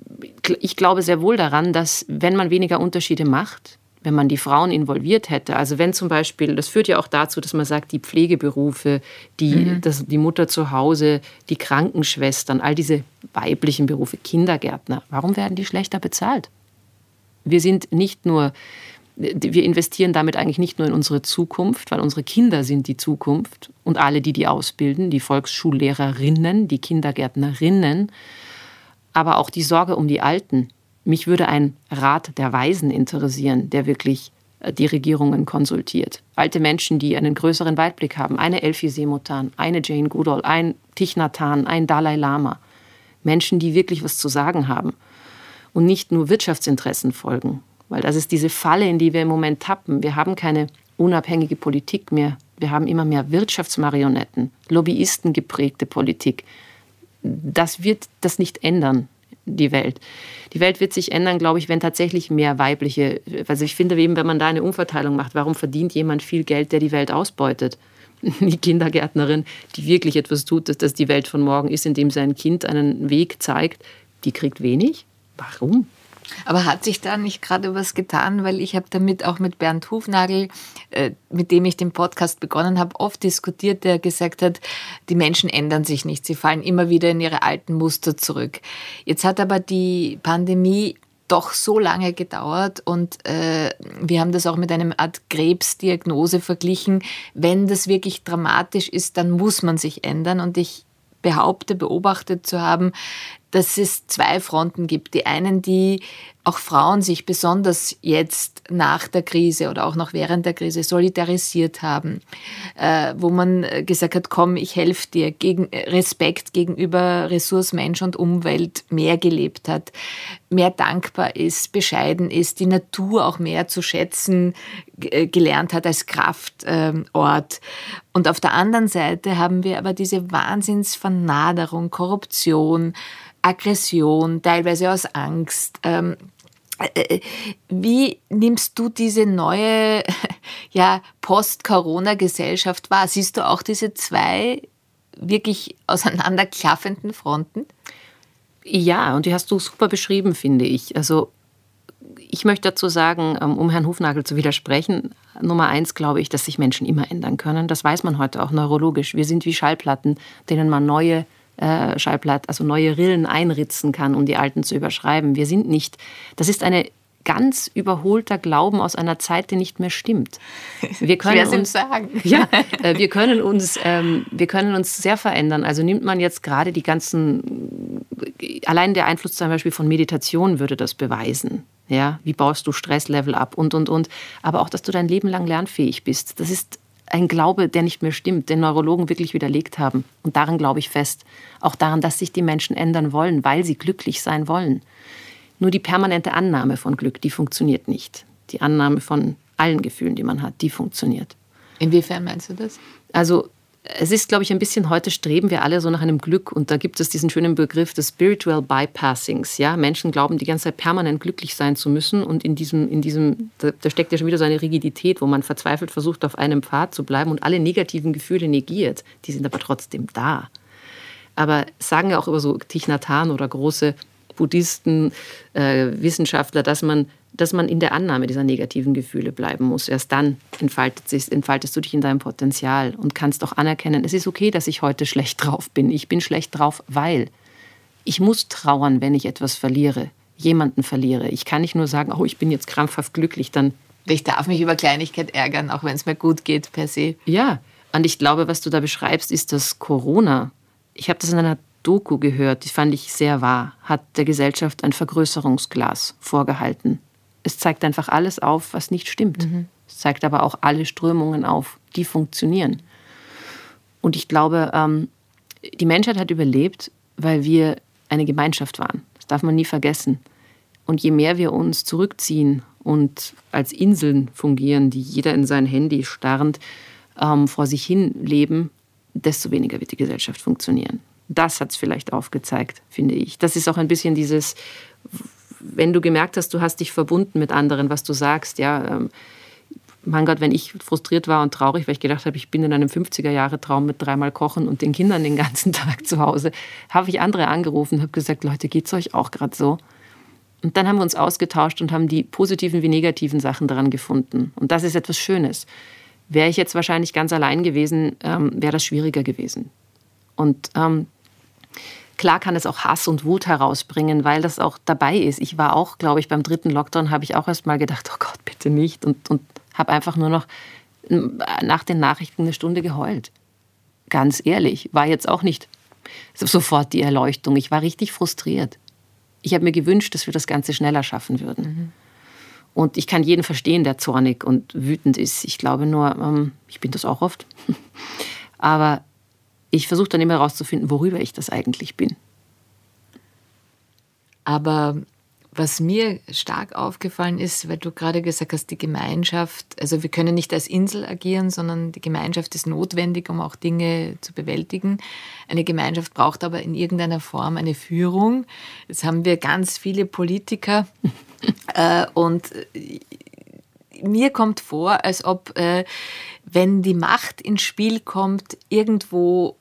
ich glaube sehr wohl daran, dass wenn man weniger Unterschiede macht, wenn man die Frauen involviert hätte. Also wenn zum Beispiel, das führt ja auch dazu, dass man sagt, die Pflegeberufe, die, mhm. das, die Mutter zu Hause, die Krankenschwestern, all diese weiblichen Berufe, Kindergärtner, warum werden die schlechter bezahlt? Wir sind nicht nur, wir investieren damit eigentlich nicht nur in unsere Zukunft, weil unsere Kinder sind die Zukunft und alle, die die ausbilden, die Volksschullehrerinnen, die Kindergärtnerinnen, aber auch die Sorge um die Alten, mich würde ein Rat der Weisen interessieren, der wirklich äh, die Regierungen konsultiert. Alte Menschen, die einen größeren Weitblick haben. Eine Elfie Semutan, eine Jane Goodall, ein Thich Nhat Hanh, ein Dalai Lama. Menschen, die wirklich was zu sagen haben und nicht nur Wirtschaftsinteressen folgen. Weil das ist diese Falle, in die wir im Moment tappen. Wir haben keine unabhängige Politik mehr. Wir haben immer mehr Wirtschaftsmarionetten, Lobbyisten geprägte Politik. Das wird das nicht ändern die Welt. Die Welt wird sich ändern, glaube ich, wenn tatsächlich mehr weibliche, also ich finde eben, wenn man da eine Umverteilung macht, warum verdient jemand viel Geld, der die Welt ausbeutet? Die Kindergärtnerin, die wirklich etwas tut, dass das die Welt von morgen ist, indem sie ein Kind einen Weg zeigt, die kriegt wenig. Warum? Aber hat sich da nicht gerade was getan? Weil ich habe damit auch mit Bernd Hufnagel, äh, mit dem ich den Podcast begonnen habe, oft diskutiert, der gesagt hat, die Menschen ändern sich nicht, sie fallen immer wieder in ihre alten Muster zurück. Jetzt hat aber die Pandemie doch so lange gedauert und äh, wir haben das auch mit einem Art Krebsdiagnose verglichen. Wenn das wirklich dramatisch ist, dann muss man sich ändern und ich behaupte, beobachtet zu haben, dass es zwei Fronten gibt. Die einen, die auch Frauen sich besonders jetzt nach der Krise oder auch noch während der Krise solidarisiert haben, äh, wo man gesagt hat, komm, ich helfe dir, gegen Respekt gegenüber Ressource, Mensch und Umwelt mehr gelebt hat, mehr dankbar ist, bescheiden ist, die Natur auch mehr zu schätzen äh, gelernt hat als Kraftort. und auf der anderen Seite haben wir aber diese Wahnsinnsvernaderung, Korruption, Aggression, teilweise aus Angst. Ähm, äh, äh, wie nimmst du diese neue ja, Post-Corona-Gesellschaft wahr? Siehst du auch diese zwei wirklich auseinanderklaffenden Fronten? Ja, und die hast du super beschrieben, finde ich. Also ich möchte dazu sagen, ähm, um Herrn Hufnagel zu widersprechen, Nummer eins glaube ich, dass sich Menschen immer ändern können. Das weiß man heute auch neurologisch. Wir sind wie Schallplatten, denen man neue äh, Schallplatten, also neue Rillen einritzen kann, um die alten zu überschreiben. Wir sind nicht, das ist eine ganz überholter Glauben aus einer Zeit, die nicht mehr stimmt. Wir können uns sagen. Ja, äh, wir können uns, ähm, wir können uns sehr verändern. Also nimmt man jetzt gerade die ganzen, allein der Einfluss zum Beispiel von Meditation würde das beweisen. Ja, wie baust du Stresslevel ab und und und. Aber auch, dass du dein Leben lang lernfähig bist. Das ist ein Glaube, der nicht mehr stimmt, den Neurologen wirklich widerlegt haben. Und daran glaube ich fest. Auch daran, dass sich die Menschen ändern wollen, weil sie glücklich sein wollen. Nur die permanente Annahme von Glück, die funktioniert nicht. Die Annahme von allen Gefühlen, die man hat, die funktioniert. Inwiefern meinst du das? Also es ist, glaube ich, ein bisschen heute streben wir alle so nach einem Glück und da gibt es diesen schönen Begriff des Spiritual Bypassings. Ja? Menschen glauben die ganze Zeit permanent glücklich sein zu müssen und in diesem, in diesem, da, da steckt ja schon wieder so eine Rigidität, wo man verzweifelt versucht, auf einem Pfad zu bleiben und alle negativen Gefühle negiert. Die sind aber trotzdem da. Aber sagen ja auch über so Hanh oder große Buddhisten, äh, Wissenschaftler, dass man dass man in der Annahme dieser negativen Gefühle bleiben muss. Erst dann entfaltet sich, entfaltest du dich in deinem Potenzial und kannst auch anerkennen, es ist okay, dass ich heute schlecht drauf bin. Ich bin schlecht drauf, weil ich muss trauern, wenn ich etwas verliere, jemanden verliere. Ich kann nicht nur sagen, oh, ich bin jetzt krampfhaft glücklich, dann. Ich darf mich über Kleinigkeit ärgern, auch wenn es mir gut geht per se. Ja, und ich glaube, was du da beschreibst, ist das Corona. Ich habe das in einer Doku gehört, die fand ich sehr wahr, hat der Gesellschaft ein Vergrößerungsglas vorgehalten es zeigt einfach alles auf, was nicht stimmt. Mhm. Es zeigt aber auch alle Strömungen auf, die funktionieren. Und ich glaube, ähm, die Menschheit hat überlebt, weil wir eine Gemeinschaft waren. Das darf man nie vergessen. Und je mehr wir uns zurückziehen und als Inseln fungieren, die jeder in sein Handy starrend ähm, vor sich hin leben, desto weniger wird die Gesellschaft funktionieren. Das hat es vielleicht aufgezeigt, finde ich. Das ist auch ein bisschen dieses, wenn du gemerkt hast, du hast dich verbunden mit anderen, was du sagst, ja, ähm, mein Gott, wenn ich frustriert war und traurig, weil ich gedacht habe, ich bin in einem 50er-Jahre-Traum mit dreimal Kochen und den Kindern den ganzen Tag zu Hause, habe ich andere angerufen und habe gesagt, Leute, geht es euch auch gerade so? Und dann haben wir uns ausgetauscht und haben die positiven wie negativen Sachen daran gefunden. Und das ist etwas Schönes. Wäre ich jetzt wahrscheinlich ganz allein gewesen, ähm, wäre das schwieriger gewesen. Und ähm, Klar kann es auch Hass und Wut herausbringen, weil das auch dabei ist. Ich war auch, glaube ich, beim dritten Lockdown habe ich auch erst mal gedacht, oh Gott, bitte nicht. Und, und habe einfach nur noch nach den Nachrichten eine Stunde geheult. Ganz ehrlich, war jetzt auch nicht sofort die Erleuchtung. Ich war richtig frustriert. Ich habe mir gewünscht, dass wir das Ganze schneller schaffen würden. Mhm. Und ich kann jeden verstehen, der zornig und wütend ist. Ich glaube nur, ähm, ich bin das auch oft. Aber ich versuche dann immer herauszufinden, worüber ich das eigentlich bin. Aber was mir stark aufgefallen ist, weil du gerade gesagt hast, die Gemeinschaft, also wir können nicht als Insel agieren, sondern die Gemeinschaft ist notwendig, um auch Dinge zu bewältigen. Eine Gemeinschaft braucht aber in irgendeiner Form eine Führung. Jetzt haben wir ganz viele Politiker äh, und mir kommt vor, als ob, äh, wenn die Macht ins Spiel kommt, irgendwo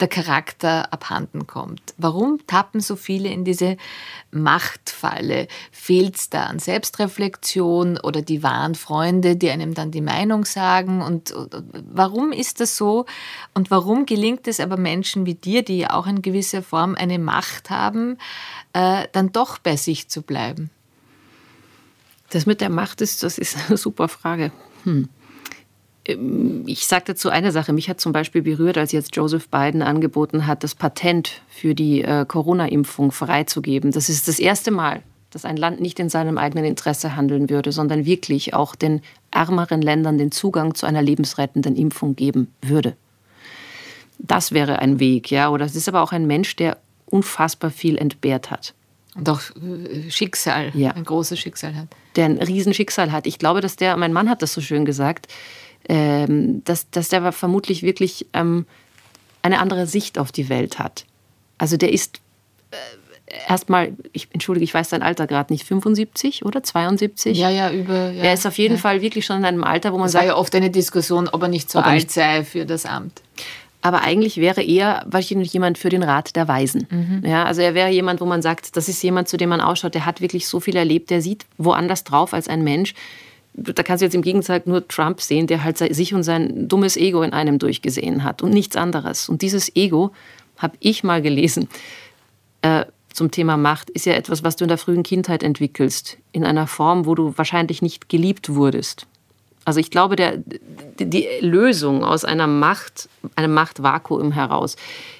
der Charakter abhanden kommt. Warum tappen so viele in diese Machtfalle? Fehlt es da an Selbstreflexion oder die wahren Freunde, die einem dann die Meinung sagen? Und, und warum ist das so? Und warum gelingt es aber Menschen wie dir, die ja auch in gewisser Form eine Macht haben, äh, dann doch bei sich zu bleiben? Das mit der Macht ist, das ist eine super Frage. Hm. ähm, ich sage dazu eine Sache. Mich hat zum Beispiel berührt, als jetzt Joseph Biden angeboten hat, das Patent für die äh, Corona-Impfung freizugeben. Das ist das erste Mal, dass ein Land nicht in seinem eigenen Interesse handeln würde, sondern wirklich auch den ärmeren Ländern den Zugang zu einer lebensrettenden Impfung geben würde. Das wäre ein Weg, ja. Oder es ist aber auch ein Mensch, der unfassbar viel entbehrt hat. Und auch äh, Schicksal, ja. ein großes Schicksal hat. Der ein Riesenschicksal hat. Ich glaube, dass der, mein Mann hat das so schön gesagt, ähm, dass, dass der vermutlich wirklich ähm, eine andere Sicht auf die Welt hat. Also der ist äh, erstmal, ich entschuldige, ich weiß sein Alter gerade nicht, 75 oder 72? Ja, ja, über. Ja, er ist auf jeden ja. Fall wirklich schon in einem Alter, wo man das sagt. war ja oft eine Diskussion, ob er nicht so alt sei für das Amt. Aber eigentlich wäre er wahrscheinlich jemand für den Rat der Weisen. Mhm. Ja, also er wäre jemand, wo man sagt, das ist jemand, zu dem man ausschaut, der hat wirklich so viel erlebt, der sieht woanders drauf als ein Mensch. Da kannst du jetzt im Gegenteil nur Trump sehen, der halt sich und sein dummes Ego in einem durchgesehen hat und nichts anderes. Und dieses Ego, habe ich mal gelesen, äh, zum Thema Macht, ist ja etwas, was du in der frühen Kindheit entwickelst, in einer Form, wo du wahrscheinlich nicht geliebt wurdest. Also ich glaube, der, die Lösung aus einer Macht, einem Machtvakuum heraus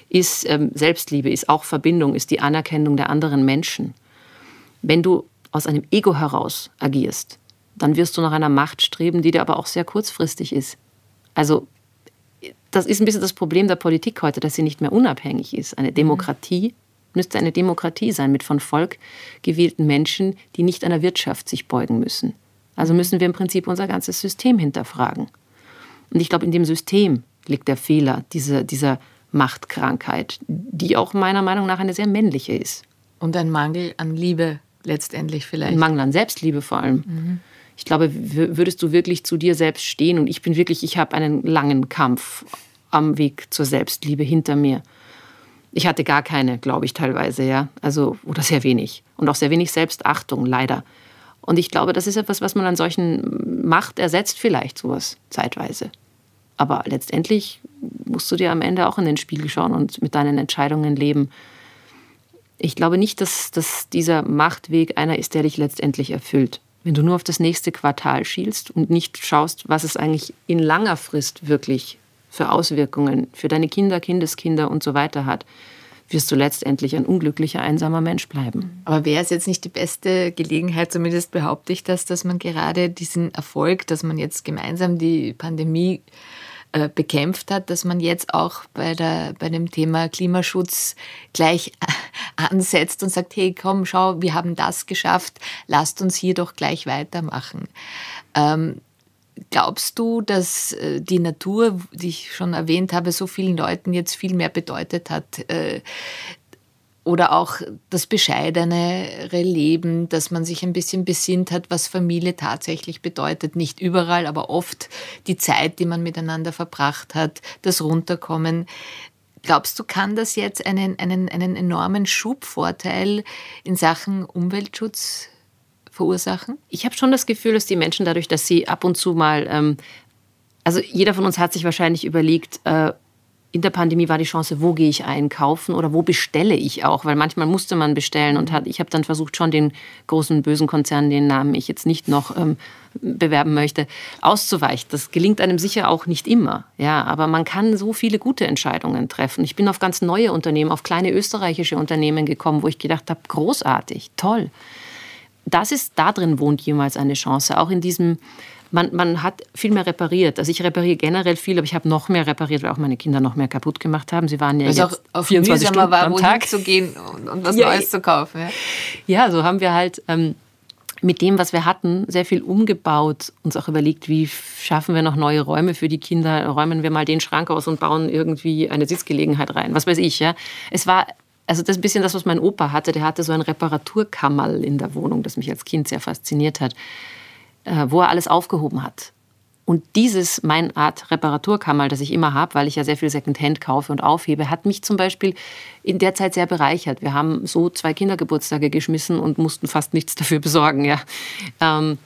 ist ähm, Selbstliebe, ist auch Verbindung, ist die Anerkennung der anderen Menschen. Wenn du aus einem Ego heraus agierst, dann wirst du nach einer Macht streben, die dir aber auch sehr kurzfristig ist. Also das ist ein bisschen das Problem der Politik heute, dass sie nicht mehr unabhängig ist. Eine Demokratie müsste eine Demokratie sein mit von Volk gewählten Menschen, die nicht einer Wirtschaft sich beugen müssen. Also müssen wir im Prinzip unser ganzes System hinterfragen. Und ich glaube, in dem System liegt der Fehler dieser, dieser Machtkrankheit, die auch meiner Meinung nach eine sehr männliche ist. Und ein Mangel an Liebe letztendlich vielleicht. Ein Mangel an Selbstliebe vor allem. Mhm. Ich glaube, würdest du wirklich zu dir selbst stehen und ich bin wirklich, ich habe einen langen Kampf am Weg zur Selbstliebe hinter mir. Ich hatte gar keine, glaube ich, teilweise, ja. Also, oder sehr wenig. Und auch sehr wenig Selbstachtung, leider. Und ich glaube, das ist etwas, was man an solchen Macht ersetzt, vielleicht sowas zeitweise. Aber letztendlich musst du dir am Ende auch in den Spiegel schauen und mit deinen Entscheidungen leben. Ich glaube nicht, dass, dass dieser Machtweg einer ist, der dich letztendlich erfüllt. Wenn du nur auf das nächste Quartal schielst und nicht schaust, was es eigentlich in langer Frist wirklich für Auswirkungen für deine Kinder, Kindeskinder und so weiter hat, wirst du letztendlich ein unglücklicher, einsamer Mensch bleiben. Aber wäre es jetzt nicht die beste Gelegenheit, zumindest behaupte ich das, dass man gerade diesen Erfolg, dass man jetzt gemeinsam die Pandemie äh, bekämpft hat, dass man jetzt auch bei, der, bei dem Thema Klimaschutz gleich ansetzt und sagt, hey, komm, schau, wir haben das geschafft, lasst uns hier doch gleich weitermachen. Ähm, Glaubst du, dass äh, die Natur, die ich schon erwähnt habe, so vielen Leuten jetzt viel mehr bedeutet hat? Äh, oder auch das bescheidenere Leben, dass man sich ein bisschen besinnt hat, was Familie tatsächlich bedeutet. Nicht überall, aber oft die Zeit, die man miteinander verbracht hat, das Runterkommen. Glaubst du, kann das jetzt einen, einen, einen enormen Schubvorteil in Sachen Umweltschutz verursachen? Ich habe schon das Gefühl, dass die Menschen dadurch, dass sie ab und zu mal, ähm, also jeder von uns hat sich wahrscheinlich überlegt, äh, in der Pandemie war die Chance, wo gehe ich einkaufen oder wo bestelle ich auch, weil manchmal musste man bestellen und hat, ich habe dann versucht, schon den großen bösen Konzernen, den Namen ich jetzt nicht noch ähm, bewerben möchte, auszuweichen. Das gelingt einem sicher auch nicht immer, ja, aber man kann so viele gute Entscheidungen treffen. Ich bin auf ganz neue Unternehmen, auf kleine österreichische Unternehmen gekommen, wo ich gedacht habe, großartig, toll das ist, da drin wohnt jemals eine Chance. Auch in diesem, man, man hat viel mehr repariert. Also ich repariere generell viel, aber ich habe noch mehr repariert, weil auch meine Kinder noch mehr kaputt gemacht haben. Sie waren ja also jetzt auch 24 Stunden war, am Tag zu gehen und, und was ja, Neues zu kaufen. Ja. ja, so haben wir halt ähm, mit dem, was wir hatten, sehr viel umgebaut, uns auch überlegt, wie schaffen wir noch neue Räume für die Kinder, räumen wir mal den Schrank aus und bauen irgendwie eine Sitzgelegenheit rein, was weiß ich. Ja. Es war also das ist ein bisschen das, was mein Opa hatte. Der hatte so ein Reparaturkammerl in der Wohnung, das mich als Kind sehr fasziniert hat, äh, wo er alles aufgehoben hat. Und dieses, mein Art Reparaturkammerl, das ich immer habe, weil ich ja sehr viel Secondhand kaufe und aufhebe, hat mich zum Beispiel in der Zeit sehr bereichert. Wir haben so zwei Kindergeburtstage geschmissen und mussten fast nichts dafür besorgen. Ja. Ähm,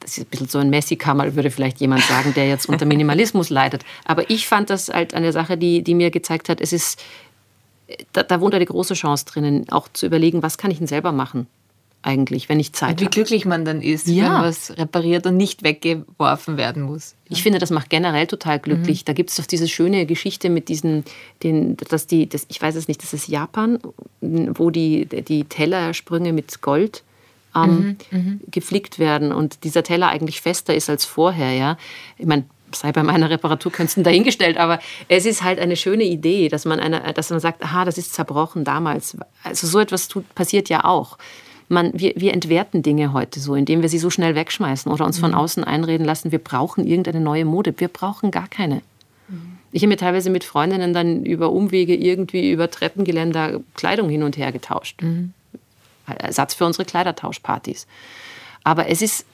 das ist ein bisschen so ein Messi-Kammerl, würde vielleicht jemand sagen, der jetzt unter Minimalismus leidet. Aber ich fand das halt eine Sache, die, die mir gezeigt hat, es ist da, da wohnt eine große Chance drinnen, auch zu überlegen, was kann ich denn selber machen? eigentlich, wenn ich Zeit habe. Wie glücklich man dann ist, ja. wenn was repariert und nicht weggeworfen werden muss. Ich finde, das macht generell total glücklich. Mhm. Da gibt es doch diese schöne Geschichte mit diesen, den, dass die, das, ich weiß es nicht, das ist Japan, wo die, die Tellersprünge mit Gold ähm, mhm. mhm. geflickt werden und dieser Teller eigentlich fester ist als vorher. Ja? Ich meine, sei bei meiner Reparatur Reparaturkünsten dahingestellt, aber es ist halt eine schöne Idee, dass man, eine, dass man sagt, aha, das ist zerbrochen damals. Also so etwas tut, passiert ja auch. Man, wir, wir entwerten Dinge heute so, indem wir sie so schnell wegschmeißen oder uns von mhm. außen einreden lassen, wir brauchen irgendeine neue Mode. Wir brauchen gar keine. Mhm. Ich habe mir teilweise mit Freundinnen dann über Umwege irgendwie über Treppengeländer Kleidung hin und her getauscht. Mhm. Ersatz für unsere Kleidertauschpartys. Aber es ist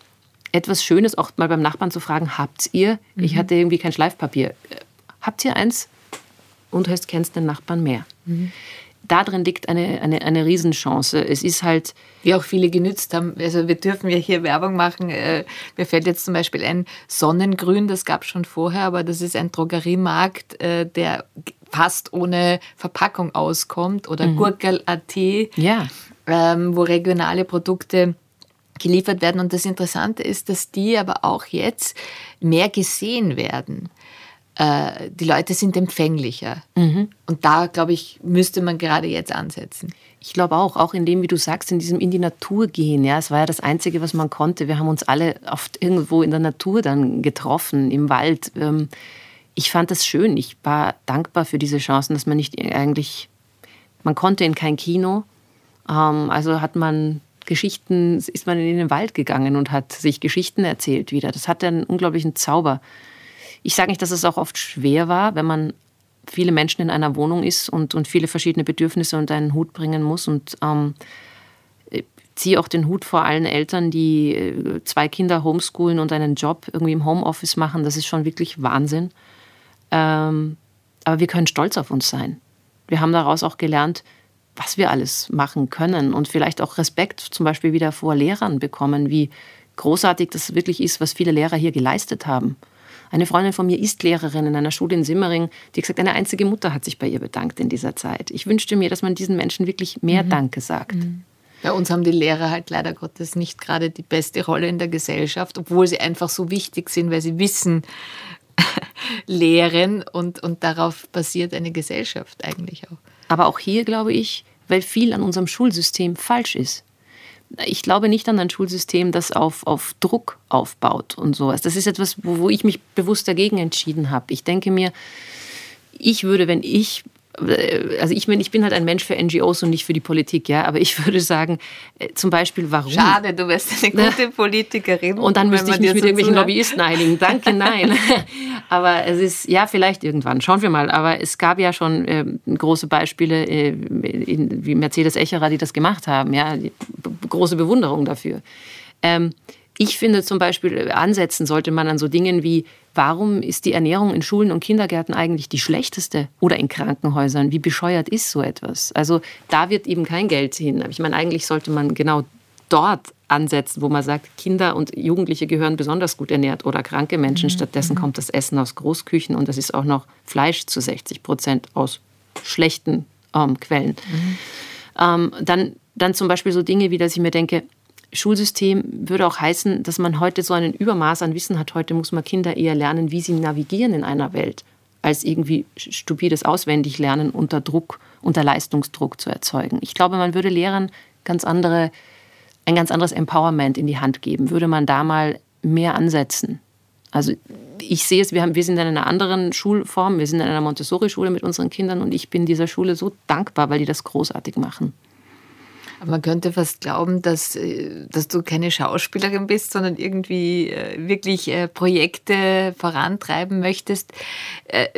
etwas Schönes, auch mal beim Nachbarn zu fragen, habt ihr? Mhm. Ich hatte irgendwie kein Schleifpapier. Habt ihr eins? Und heißt, kennst den Nachbarn mehr. Mhm. Darin liegt eine, eine, eine Riesenchance. Es ist halt. Wie auch viele genützt haben. Also wir dürfen ja hier Werbung machen. Äh, mir fällt jetzt zum Beispiel ein Sonnengrün, das gab es schon vorher, aber das ist ein Drogeriemarkt, äh, der fast ohne Verpackung auskommt. Oder mhm. Gurkel.at, ja. ähm, wo regionale Produkte geliefert werden. Und das Interessante ist, dass die aber auch jetzt mehr gesehen werden. Äh, die Leute sind empfänglicher. Mhm. Und da, glaube ich, müsste man gerade jetzt ansetzen. Ich glaube auch, auch in dem, wie du sagst, in diesem in die Natur gehen. Ja, es war ja das Einzige, was man konnte. Wir haben uns alle oft irgendwo in der Natur dann getroffen, im Wald. Ähm, ich fand das schön. Ich war dankbar für diese Chancen, dass man nicht eigentlich, man konnte in kein Kino. Ähm, also hat man Geschichten, ist man in den Wald gegangen und hat sich Geschichten erzählt wieder. Das hatte einen unglaublichen Zauber. Ich sage nicht, dass es auch oft schwer war, wenn man viele Menschen in einer Wohnung ist und, und viele verschiedene Bedürfnisse unter einen Hut bringen muss. Und ähm, ziehe auch den Hut vor allen Eltern, die äh, zwei Kinder homeschoolen und einen Job irgendwie im Homeoffice machen. Das ist schon wirklich Wahnsinn. Ähm, aber wir können stolz auf uns sein. Wir haben daraus auch gelernt, was wir alles machen können und vielleicht auch Respekt zum Beispiel wieder vor Lehrern bekommen, wie großartig das wirklich ist, was viele Lehrer hier geleistet haben. Eine Freundin von mir ist Lehrerin in einer Schule in Simmering, die gesagt, eine einzige Mutter hat sich bei ihr bedankt in dieser Zeit. Ich wünschte mir, dass man diesen Menschen wirklich mehr mhm. Danke sagt. Mhm. Bei uns haben die Lehrer halt leider Gottes nicht gerade die beste Rolle in der Gesellschaft, obwohl sie einfach so wichtig sind, weil sie Wissen lehren und, und darauf basiert eine Gesellschaft eigentlich auch. Aber auch hier glaube ich, weil viel an unserem Schulsystem falsch ist. Ich glaube nicht an ein Schulsystem, das auf, auf Druck aufbaut und sowas. Das ist etwas, wo, wo ich mich bewusst dagegen entschieden habe. Ich denke mir, ich würde, wenn ich also ich, bin, ich bin halt ein Mensch für NGOs und nicht für die Politik, ja, aber ich würde sagen, äh, zum Beispiel, warum? Schade, du wärst eine gute Politikerin. Und dann müsste ich mich mit so irgendwelchen Lobbyisten einigen. Danke, nein. aber es ist, ja, vielleicht irgendwann, schauen wir mal. Aber es gab ja schon äh, große Beispiele, äh, in, wie Mercedes Echerer, die das gemacht haben, ja, große Bewunderung dafür. Ähm, ich finde zum Beispiel, ansetzen sollte man an so Dingen wie Warum ist die Ernährung in Schulen und Kindergärten eigentlich die schlechteste oder in Krankenhäusern? Wie bescheuert ist so etwas? Also da wird eben kein Geld hin. Aber ich meine, eigentlich sollte man genau dort ansetzen, wo man sagt, Kinder und Jugendliche gehören besonders gut ernährt oder kranke Menschen. Mhm. Stattdessen mhm. kommt das Essen aus Großküchen und das ist auch noch Fleisch zu 60 Prozent aus schlechten ähm, Quellen. Mhm. Ähm, dann, dann zum Beispiel so Dinge wie, dass ich mir denke, Schulsystem würde auch heißen, dass man heute so einen Übermaß an Wissen hat. Heute muss man Kinder eher lernen, wie sie navigieren in einer Welt, als irgendwie stupides Auswendiglernen unter Druck, unter Leistungsdruck zu erzeugen. Ich glaube, man würde Lehrern ganz andere, ein ganz anderes Empowerment in die Hand geben. Würde man da mal mehr ansetzen. Also ich sehe es, wir, haben, wir sind in einer anderen Schulform, wir sind in einer Montessori-Schule mit unseren Kindern und ich bin dieser Schule so dankbar, weil die das großartig machen. Man könnte fast glauben, dass, äh, dass du keine Schauspielerin bist, sondern irgendwie äh, wirklich äh, Projekte vorantreiben möchtest.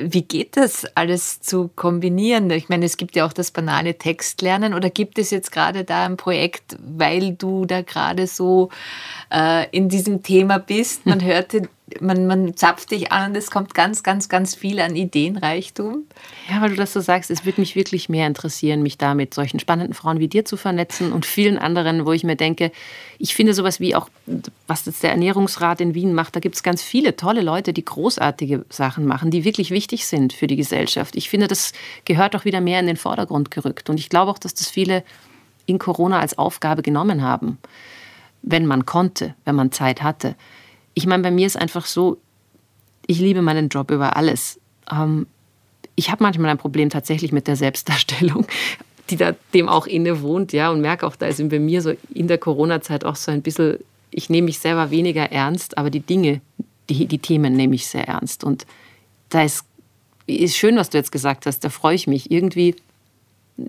Wie geht das alles zu kombinieren? Ich meine, es gibt ja auch das banale Textlernen oder gibt es jetzt gerade da ein Projekt, weil du da gerade so in diesem Thema bist? Man hörte man, man zapft dich an und es kommt ganz, ganz, ganz viel an Ideenreichtum. Ja, weil du das so sagst, es würde mich wirklich mehr interessieren, mich da mit solchen spannenden Frauen wie dir zu vernetzen und vielen anderen, wo ich mir denke, ich finde sowas wie auch, was jetzt der Ernährungsrat in Wien macht, da gibt es ganz viele tolle Leute, die großartige Sachen machen, die wirklich wichtig sind für die Gesellschaft. Ich finde, das gehört auch wieder mehr in den Vordergrund gerückt. Und ich glaube auch, dass das viele in Corona als Aufgabe genommen haben, wenn man konnte, wenn man Zeit hatte. Ich meine, bei mir ist einfach so, ich liebe meinen Job über alles. Ähm, ich habe manchmal ein Problem tatsächlich mit der Selbstdarstellung, die da dem auch inne wohnt, ja, und merke auch, da ist bei mir so in der Corona-Zeit auch so ein bisschen, ich nehme mich selber weniger ernst, aber die Dinge, die, die Themen nehme ich sehr ernst. Und da ist, ist schön, was du jetzt gesagt hast, da freue ich mich. Irgendwie,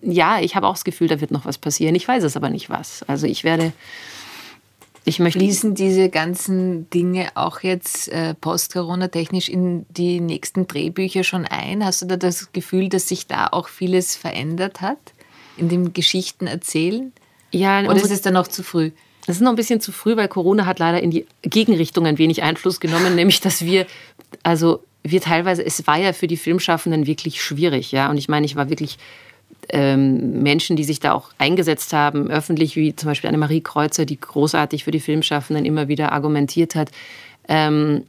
ja, ich habe auch das Gefühl, da wird noch was passieren. Ich weiß es aber nicht was. Also ich werde ich möchte Fließen diese ganzen Dinge auch jetzt äh, post-Corona-technisch in die nächsten Drehbücher schon ein? Hast du da das Gefühl, dass sich da auch vieles verändert hat in dem Geschichten erzählen? Ja, oder ist es dann noch zu früh? Das ist noch ein bisschen zu früh, weil Corona hat leider in die Gegenrichtung ein wenig Einfluss genommen, nämlich dass wir, also wir teilweise, es war ja für die Filmschaffenden wirklich schwierig, ja. Und ich meine, ich war wirklich ähm, Menschen, die sich da auch eingesetzt haben, öffentlich, wie zum Beispiel Annemarie Kreuzer, die großartig für die Filmschaffenden immer wieder argumentiert hat. Ähm,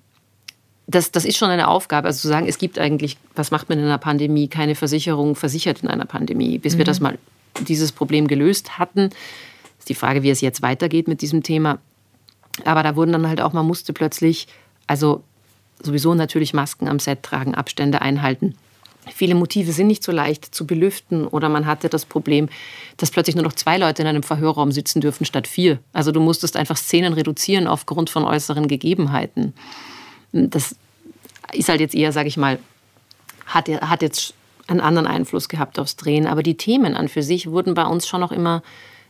das, das ist schon eine Aufgabe. Also zu sagen, es gibt eigentlich, was macht man in einer Pandemie? Keine Versicherung versichert in einer Pandemie. Bis mhm. wir das mal, dieses Problem gelöst hatten, ist die Frage, wie es jetzt weitergeht mit diesem Thema. Aber da wurden dann halt auch, man musste plötzlich, also sowieso natürlich Masken am Set tragen, Abstände einhalten. Viele Motive sind nicht so leicht zu belüften oder man hatte das Problem, dass plötzlich nur noch zwei Leute in einem Verhörraum sitzen dürfen statt vier. Also du musstest einfach Szenen reduzieren aufgrund von äußeren Gegebenheiten. Das ist halt jetzt eher, sage ich mal, hat, hat jetzt einen anderen Einfluss gehabt aufs Drehen. Aber die Themen an für sich wurden bei uns schon noch immer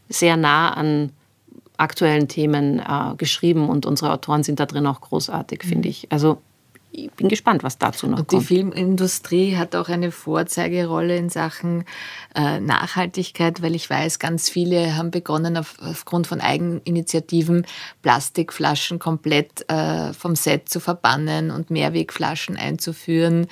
sehr nah an aktuellen Themen äh, geschrieben und unsere Autoren sind da drin auch großartig, finde mhm. ich. Also ich bin gespannt, was dazu noch und kommt. Die Filmindustrie hat auch eine Vorzeigerolle in Sachen äh, Nachhaltigkeit, weil ich weiß, ganz viele haben begonnen, auf, aufgrund von Eigeninitiativen Plastikflaschen komplett äh, vom Set zu verbannen und Mehrwegflaschen einzuführen.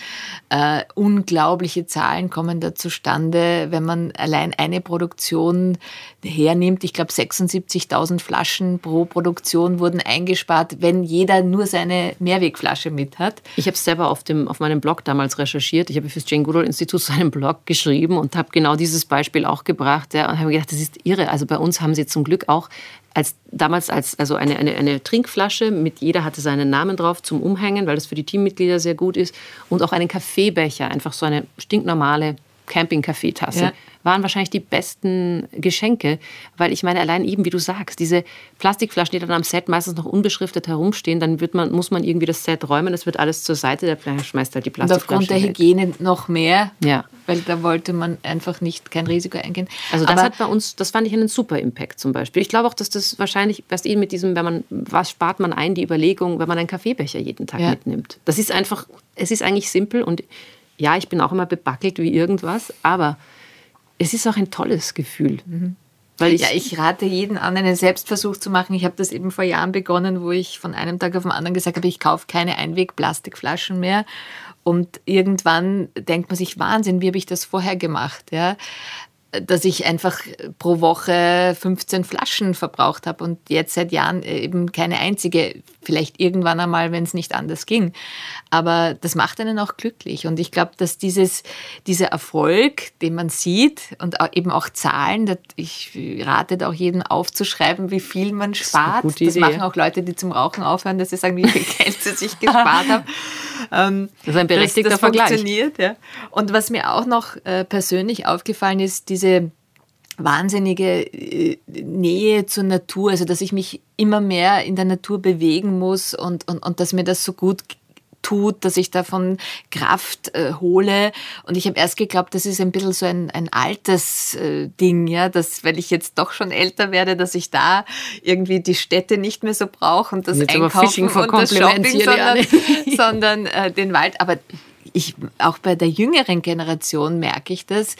Äh, unglaubliche Zahlen kommen da zustande, wenn man allein eine Produktion hernimmt. Ich glaube, 76.000 Flaschen pro Produktion wurden eingespart, wenn jeder nur seine Mehrwegflasche mit hat hat. Ich habe es selber auf, dem, auf meinem Blog damals recherchiert. Ich habe für das Jane Goodall Institut so einen Blog geschrieben und habe genau dieses Beispiel auch gebracht. Ja, und habe gedacht, das ist irre. Also bei uns haben sie zum Glück auch als, damals als also eine, eine, eine Trinkflasche, mit jeder hatte seinen Namen drauf zum Umhängen, weil das für die Teammitglieder sehr gut ist. Und auch einen Kaffeebecher, einfach so eine stinknormale Camping-Kaffeetasse. Ja waren wahrscheinlich die besten Geschenke, weil ich meine, allein eben, wie du sagst, diese Plastikflaschen, die dann am Set meistens noch unbeschriftet herumstehen, dann wird man, muss man irgendwie das Set räumen, es wird alles zur Seite, der schmeißt halt die Plastikflaschen Und aufgrund der Hygiene noch mehr, ja. weil da wollte man einfach nicht kein Risiko eingehen. Also das Aber hat bei uns, das fand ich einen super Impact zum Beispiel. Ich glaube auch, dass das wahrscheinlich, was eben mit diesem, wenn man, was spart man ein, die Überlegung, wenn man einen Kaffeebecher jeden Tag ja. mitnimmt. Das ist einfach, es ist eigentlich simpel und ja, ich bin auch immer bebackelt wie irgendwas, aber es ist auch ein tolles Gefühl. Mhm. Weil ich, ja, ich rate jeden an, einen Selbstversuch zu machen. Ich habe das eben vor Jahren begonnen, wo ich von einem Tag auf den anderen gesagt habe, ich kaufe keine Einweg-Plastikflaschen mehr. Und irgendwann denkt man sich, Wahnsinn, wie habe ich das vorher gemacht? Ja? Dass ich einfach pro Woche 15 Flaschen verbraucht habe und jetzt seit Jahren eben keine einzige. Vielleicht irgendwann einmal, wenn es nicht anders ging. Aber das macht einen auch glücklich. Und ich glaube, dass dieses, dieser Erfolg, den man sieht und eben auch Zahlen, ich rate auch jedem aufzuschreiben, wie viel man spart. Das, das machen auch Leute, die zum Rauchen aufhören, dass sie sagen, wie viel Geld sie sich gespart haben. Ähm, das ist ein berechtigter das, das Vergleich. Funktioniert, ja. Und was mir auch noch äh, persönlich aufgefallen ist, diese wahnsinnige äh, Nähe zur Natur, also dass ich mich immer mehr in der Natur bewegen muss und, und, und dass mir das so gut tut, dass ich davon Kraft äh, hole. Und ich habe erst geglaubt, das ist ein bisschen so ein, ein altes äh, Ding, ja, dass, weil ich jetzt doch schon älter werde, dass ich da irgendwie die Städte nicht mehr so brauche und das jetzt Einkaufen und das Shopping, sondern, sondern äh, den Wald. Aber ich, auch bei der jüngeren Generation merke ich das,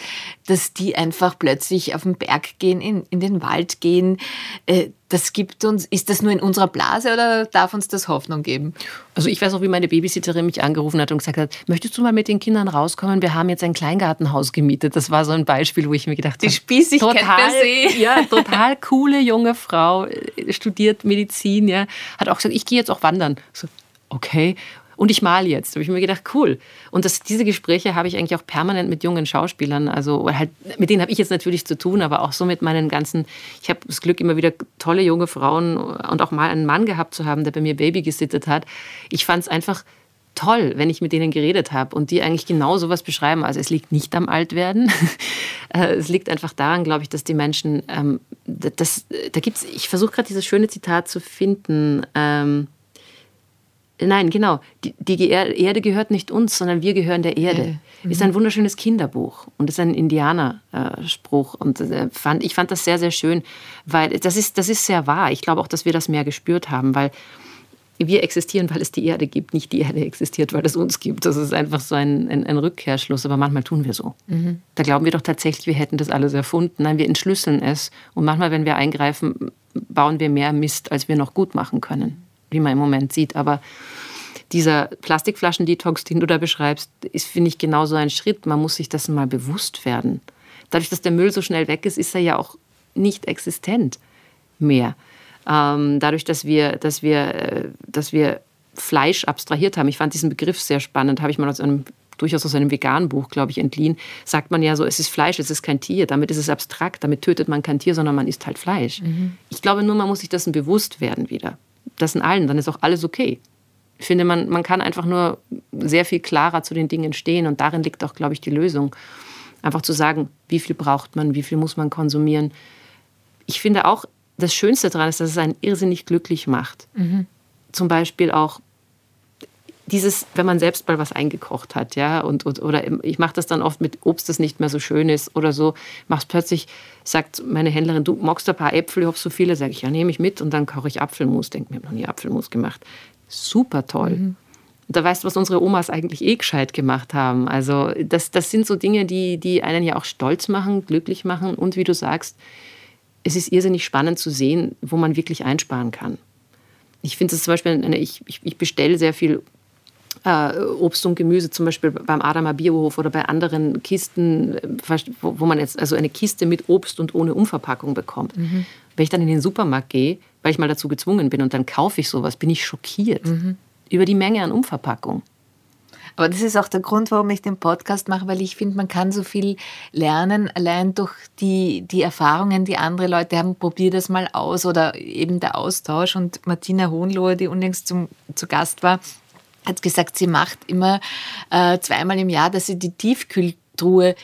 dass die einfach plötzlich auf den Berg gehen, in, in den Wald gehen. Äh, das gibt uns, ist das nur in unserer Blase oder darf uns das Hoffnung geben? Also ich weiß auch, wie meine Babysitterin mich angerufen hat und gesagt hat, möchtest du mal mit den Kindern rauskommen? Wir haben jetzt ein Kleingartenhaus gemietet. Das war so ein Beispiel, wo ich mir gedacht habe, die Spießigkeit total, per se. Ja, total coole junge Frau, äh, studiert Medizin, ja, hat auch gesagt, ich gehe jetzt auch wandern. So, okay. Und ich mal jetzt. Da habe ich mir gedacht, cool. Und das, diese Gespräche habe ich eigentlich auch permanent mit jungen Schauspielern. Also halt, mit denen habe ich jetzt natürlich zu tun, aber auch so mit meinen ganzen, ich habe das Glück, immer wieder tolle junge Frauen und auch mal einen Mann gehabt zu haben, der bei mir Baby gesittet hat. Ich fand es einfach toll, wenn ich mit denen geredet habe und die eigentlich genau sowas beschreiben. Also es liegt nicht am Altwerden. Äh, es liegt einfach daran, glaube ich, dass die Menschen, ähm, das, da gibt's, ich versuche gerade dieses schöne Zitat zu finden. Ähm, nein, genau, die, die, Erde gehört nicht uns, sondern wir gehören der Erde. Mhm. Ist ein wunderschönes Kinderbuch und ist ein Indianerspruch. und äh, fand, ich fand das sehr, sehr schön, weil das ist, das ist sehr wahr. Ich glaube auch, dass wir das mehr gespürt haben, weil wir existieren, weil es die Erde gibt, nicht die Erde existiert, weil es uns gibt. Das ist einfach so ein, ein, ein Rückkehrschluss, aber manchmal tun wir so. Mhm. Da glauben wir doch tatsächlich, wir hätten das alles erfunden. Nein, wir entschlüsseln es und manchmal, wenn wir eingreifen, bauen wir mehr Mist, als wir noch gut machen können, wie man im Moment sieht. Aber dieser Plastikflaschen-Detox, den du da beschreibst, ist, finde ich, genau so ein Schritt. Man muss sich das mal bewusst werden. Dadurch, dass der Müll so schnell weg ist, ist er ja auch nicht existent mehr. Ähm, dadurch, dass wir, dass, wir, äh, dass wir Fleisch abstrahiert haben. Ich fand diesen Begriff sehr spannend, habe ich mal aus einem durchaus aus einem veganen Buch, glaube ich, entliehen, sagt man ja so, es ist Fleisch, es ist kein Tier. Damit ist es abstrakt, damit tötet man kein Tier, sondern man isst halt Fleisch. Mhm. Ich glaube nur, man muss sich dessen bewusst werden wieder. Das in allen, dann ist auch alles okay. Ich finde, man, man kann einfach nur sehr viel klarer zu den Dingen stehen und darin liegt auch, glaube ich, die Lösung. Einfach zu sagen, wie viel braucht man, wie viel muss man konsumieren. Ich finde auch, das Schönste daran ist, dass es einen irrsinnig glücklich macht. Mhm. Zum Beispiel auch dieses, wenn man selbst mal was eingekocht hat, ja, und, und oder ich mache das dann oft mit Obst, das nicht mehr so schön ist oder so, machst plötzlich, sagt meine Händlerin, du magst ein paar Äpfel, ich hoffe so viele, sage ich, ja, nehme ich mit und dann koche ich Apfelmus. Denke mir, ich habe noch nie Apfelmus gemacht. Super toll. Mhm. Da weißt du, was unsere Omas eigentlich eh gescheit gemacht haben. Also das, das sind so Dinge, die, die einen ja auch stolz machen, glücklich machen und wie du sagst, es ist irrsinnig spannend zu sehen, wo man wirklich einsparen kann. Ich finde es zum Beispiel, eine, ich, ich bestelle sehr viel äh, Obst und Gemüse, zum Beispiel beim Adamer Biohof oder bei anderen Kisten, äh, wo, wo, man jetzt also eine Kiste mit Obst und ohne Umverpackung bekommt. Mhm. Wenn ich dann in den Supermarkt gehe, weil ich mal dazu gezwungen bin und dann kaufe ich sowas, bin ich schockiert mhm. über die Menge an Umverpackung. Aber das ist auch der Grund, warum ich den Podcast mache, weil ich finde, man kann so viel lernen, allein durch die, die Erfahrungen, die andere Leute haben. Probier das mal aus oder eben der Austausch. Und Martina Hohenlohe, die unlängst zum, zu Gast war, hat gesagt, sie macht immer äh, zweimal im Jahr, dass sie die Tiefkühltruhe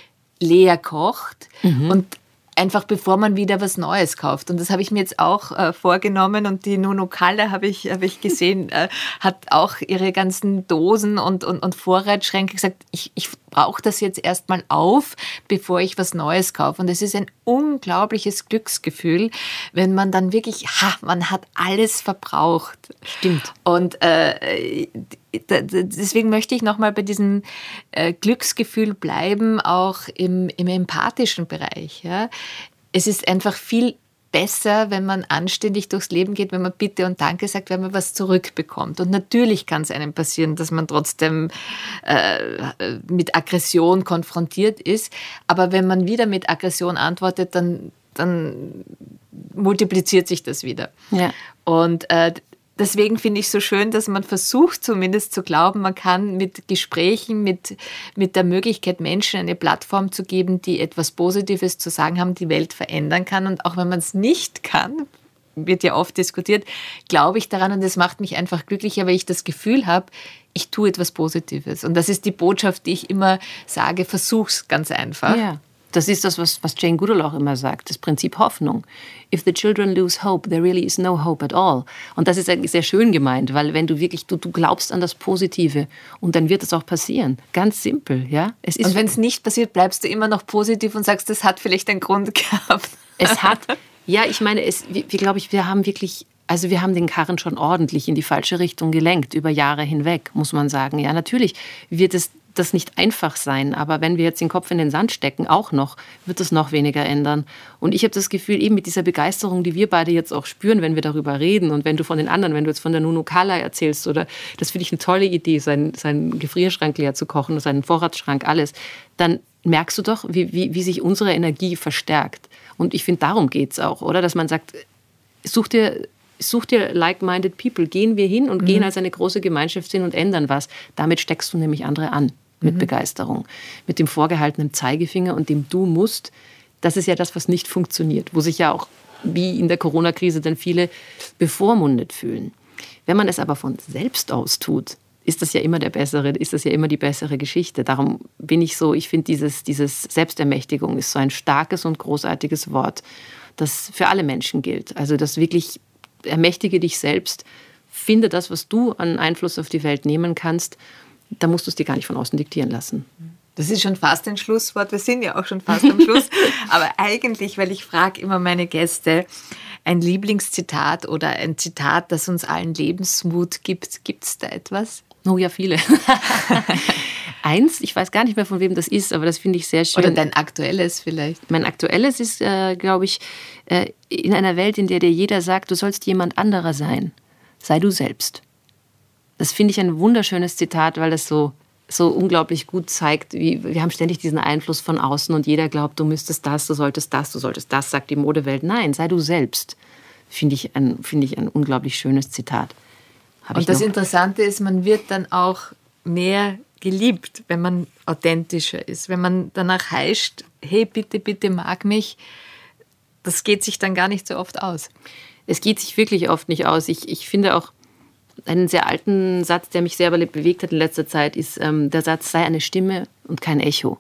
leer kocht mhm. und einfach bevor man wieder was Neues kauft. Und das habe ich mir jetzt auch äh, vorgenommen und die Nuno Kalle habe ich, hab ich gesehen, äh, hat auch ihre ganzen Dosen und, und, und Vorratsschränke gesagt, ich, ich brauche das jetzt erstmal auf, bevor ich was Neues kaufe. Und es ist ein unglaubliches Glücksgefühl, wenn man dann wirklich, ha, man hat alles verbraucht. Stimmt. Und äh, deswegen möchte ich nochmal bei diesem äh, Glücksgefühl bleiben, auch im, im empathischen Bereich. Ja. Es ist einfach viel besser, wenn man anständig durchs Leben geht, wenn man Bitte und Danke sagt, wenn man was zurückbekommt. Und natürlich kann es einem passieren, dass man trotzdem äh, mit Aggression konfrontiert ist. Aber wenn man wieder mit Aggression antwortet, dann, dann multipliziert sich das wieder. Ja. Und äh, deswegen finde ich es so schön, dass man versucht zumindest zu glauben, man kann mit Gesprächen, mit, mit der Möglichkeit, Menschen eine Plattform zu geben, die etwas Positives zu sagen haben, die Welt verändern kann. Und auch wenn man es nicht kann, wird ja oft diskutiert, glaube ich daran und das macht mich einfach glücklicher, weil ich das Gefühl habe, ich tue etwas Positives. Und das ist die Botschaft, die ich immer sage, versuch's ganz einfach. Ja. Das ist das, was, was Jane Goodall auch immer sagt, das Prinzip Hoffnung. If the children lose hope, there really is no hope at all. Und das ist eigentlich sehr schön gemeint, weil wenn du wirklich, du, du glaubst an das Positive und dann wird es auch passieren. Ganz simpel, ja. Es ist und wenn es nicht passiert, bleibst du immer noch positiv und sagst, das hat vielleicht einen Grund gehabt. Es hat, ja, ich meine, es, wir, wir glaube ich, wir haben wirklich also wir haben den Karren schon ordentlich in die falsche Richtung gelenkt, über Jahre hinweg, muss man sagen. Ja, natürlich wird es das nicht einfach sein. Aber wenn wir jetzt den Kopf in den Sand stecken, auch noch, wird es noch weniger ändern. Und ich habe das Gefühl, eben mit dieser Begeisterung, die wir beide jetzt auch spüren, wenn wir darüber reden und wenn du von den anderen, wenn du jetzt von der Nunu Kala erzählst, oder das finde ich eine tolle Idee, seinen, seinen Gefrierschrank leer zu kochen, seinen Vorratsschrank, alles, dann merkst du doch, wie, wie, wie sich unsere Energie verstärkt. Und ich finde, darum geht es auch, oder? Dass man sagt, such dir such dir like-minded people. Gehen wir hin und mhm. gehen als eine große Gemeinschaft hin und ändern was. Damit steckst du nämlich andere an mit mhm. Begeisterung. Mit dem vorgehaltenen Zeigefinger und dem Du musst. Das ist ja das, was nicht funktioniert, wo sich ja auch wie in der Corona-Krise dann viele bevormundet fühlen. Wenn man es aber von selbst aus tut, ist das ja immer der bessere, ist das ja immer die bessere Geschichte. Darum bin ich so, ich finde dieses, dieses Selbstermächtigung ist so ein starkes und großartiges Wort, das für alle Menschen gilt. Also das wirklich ermächtige dich selbst, finde das, was du an Einfluss auf die Welt nehmen kannst, da musst du es dir gar nicht von außen diktieren lassen. Das ist schon fast ein Schlusswort. Wir sind ja auch schon fast am Schluss. Aber eigentlich, weil ich frage immer meine Gäste, ein Lieblingszitat oder ein Zitat, das uns allen Lebensmut gibt. Gibt es da etwas? Oh ja, viele. Eins, ich weiß gar nicht mehr, von wem das ist, aber das finde ich sehr schön. Oder dein aktuelles vielleicht. Mein aktuelles ist, äh, glaube ich, äh, in einer Welt, in der dir jeder sagt, du sollst jemand anderer sein. Sei du selbst. Das finde ich ein wunderschönes Zitat, weil das so so unglaublich gut zeigt, wie wir haben ständig diesen Einfluss von außen und jeder glaubt, du müsstest das, du solltest das, du solltest das, sagt die Modewelt. Nein, sei du selbst. Finde ich ein, finde ich ein unglaublich schönes Zitat. Hab und das Interessante ist, man wird dann auch mehr geliebt, wenn man authentischer ist, wenn man danach heischt, hey, bitte, bitte mag mich. Das geht sich dann gar nicht so oft aus. Es geht sich wirklich oft nicht aus. Ich, ich finde auch, einen sehr alten Satz, der mich sehr bewegt hat in letzter Zeit, ist ähm, der Satz, sei eine Stimme und kein Echo.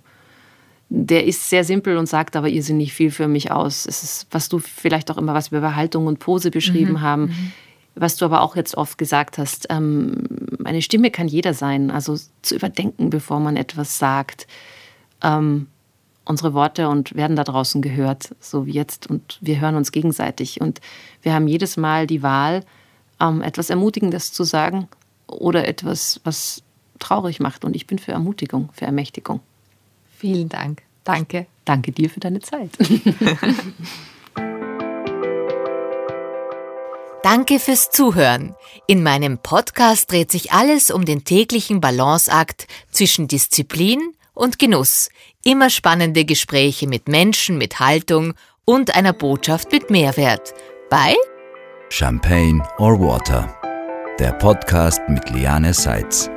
Der ist sehr simpel und sagt aber irrsinnig viel für mich aus. Es ist, was du vielleicht auch immer was über Haltung und Pose beschrieben mhm. haben, mhm. was du aber auch jetzt oft gesagt hast. Ähm, eine Stimme kann jeder sein, also zu überdenken, bevor man etwas sagt. Ähm, unsere Worte und werden da draußen gehört, so wie jetzt. Und wir hören uns gegenseitig. Und wir haben jedes Mal die Wahl, ähm, etwas Ermutigendes zu sagen oder etwas, was traurig macht. Und ich bin für Ermutigung, für Ermächtigung. Vielen Dank. Danke. Danke dir für deine Zeit. Danke fürs Zuhören. In meinem Podcast dreht sich alles um den täglichen Balanceakt zwischen Disziplin und Genuss. Immer spannende Gespräche mit Menschen mit Haltung und einer Botschaft mit Mehrwert. Bei Champagne or Water, der Podcast mit Liane Seitz.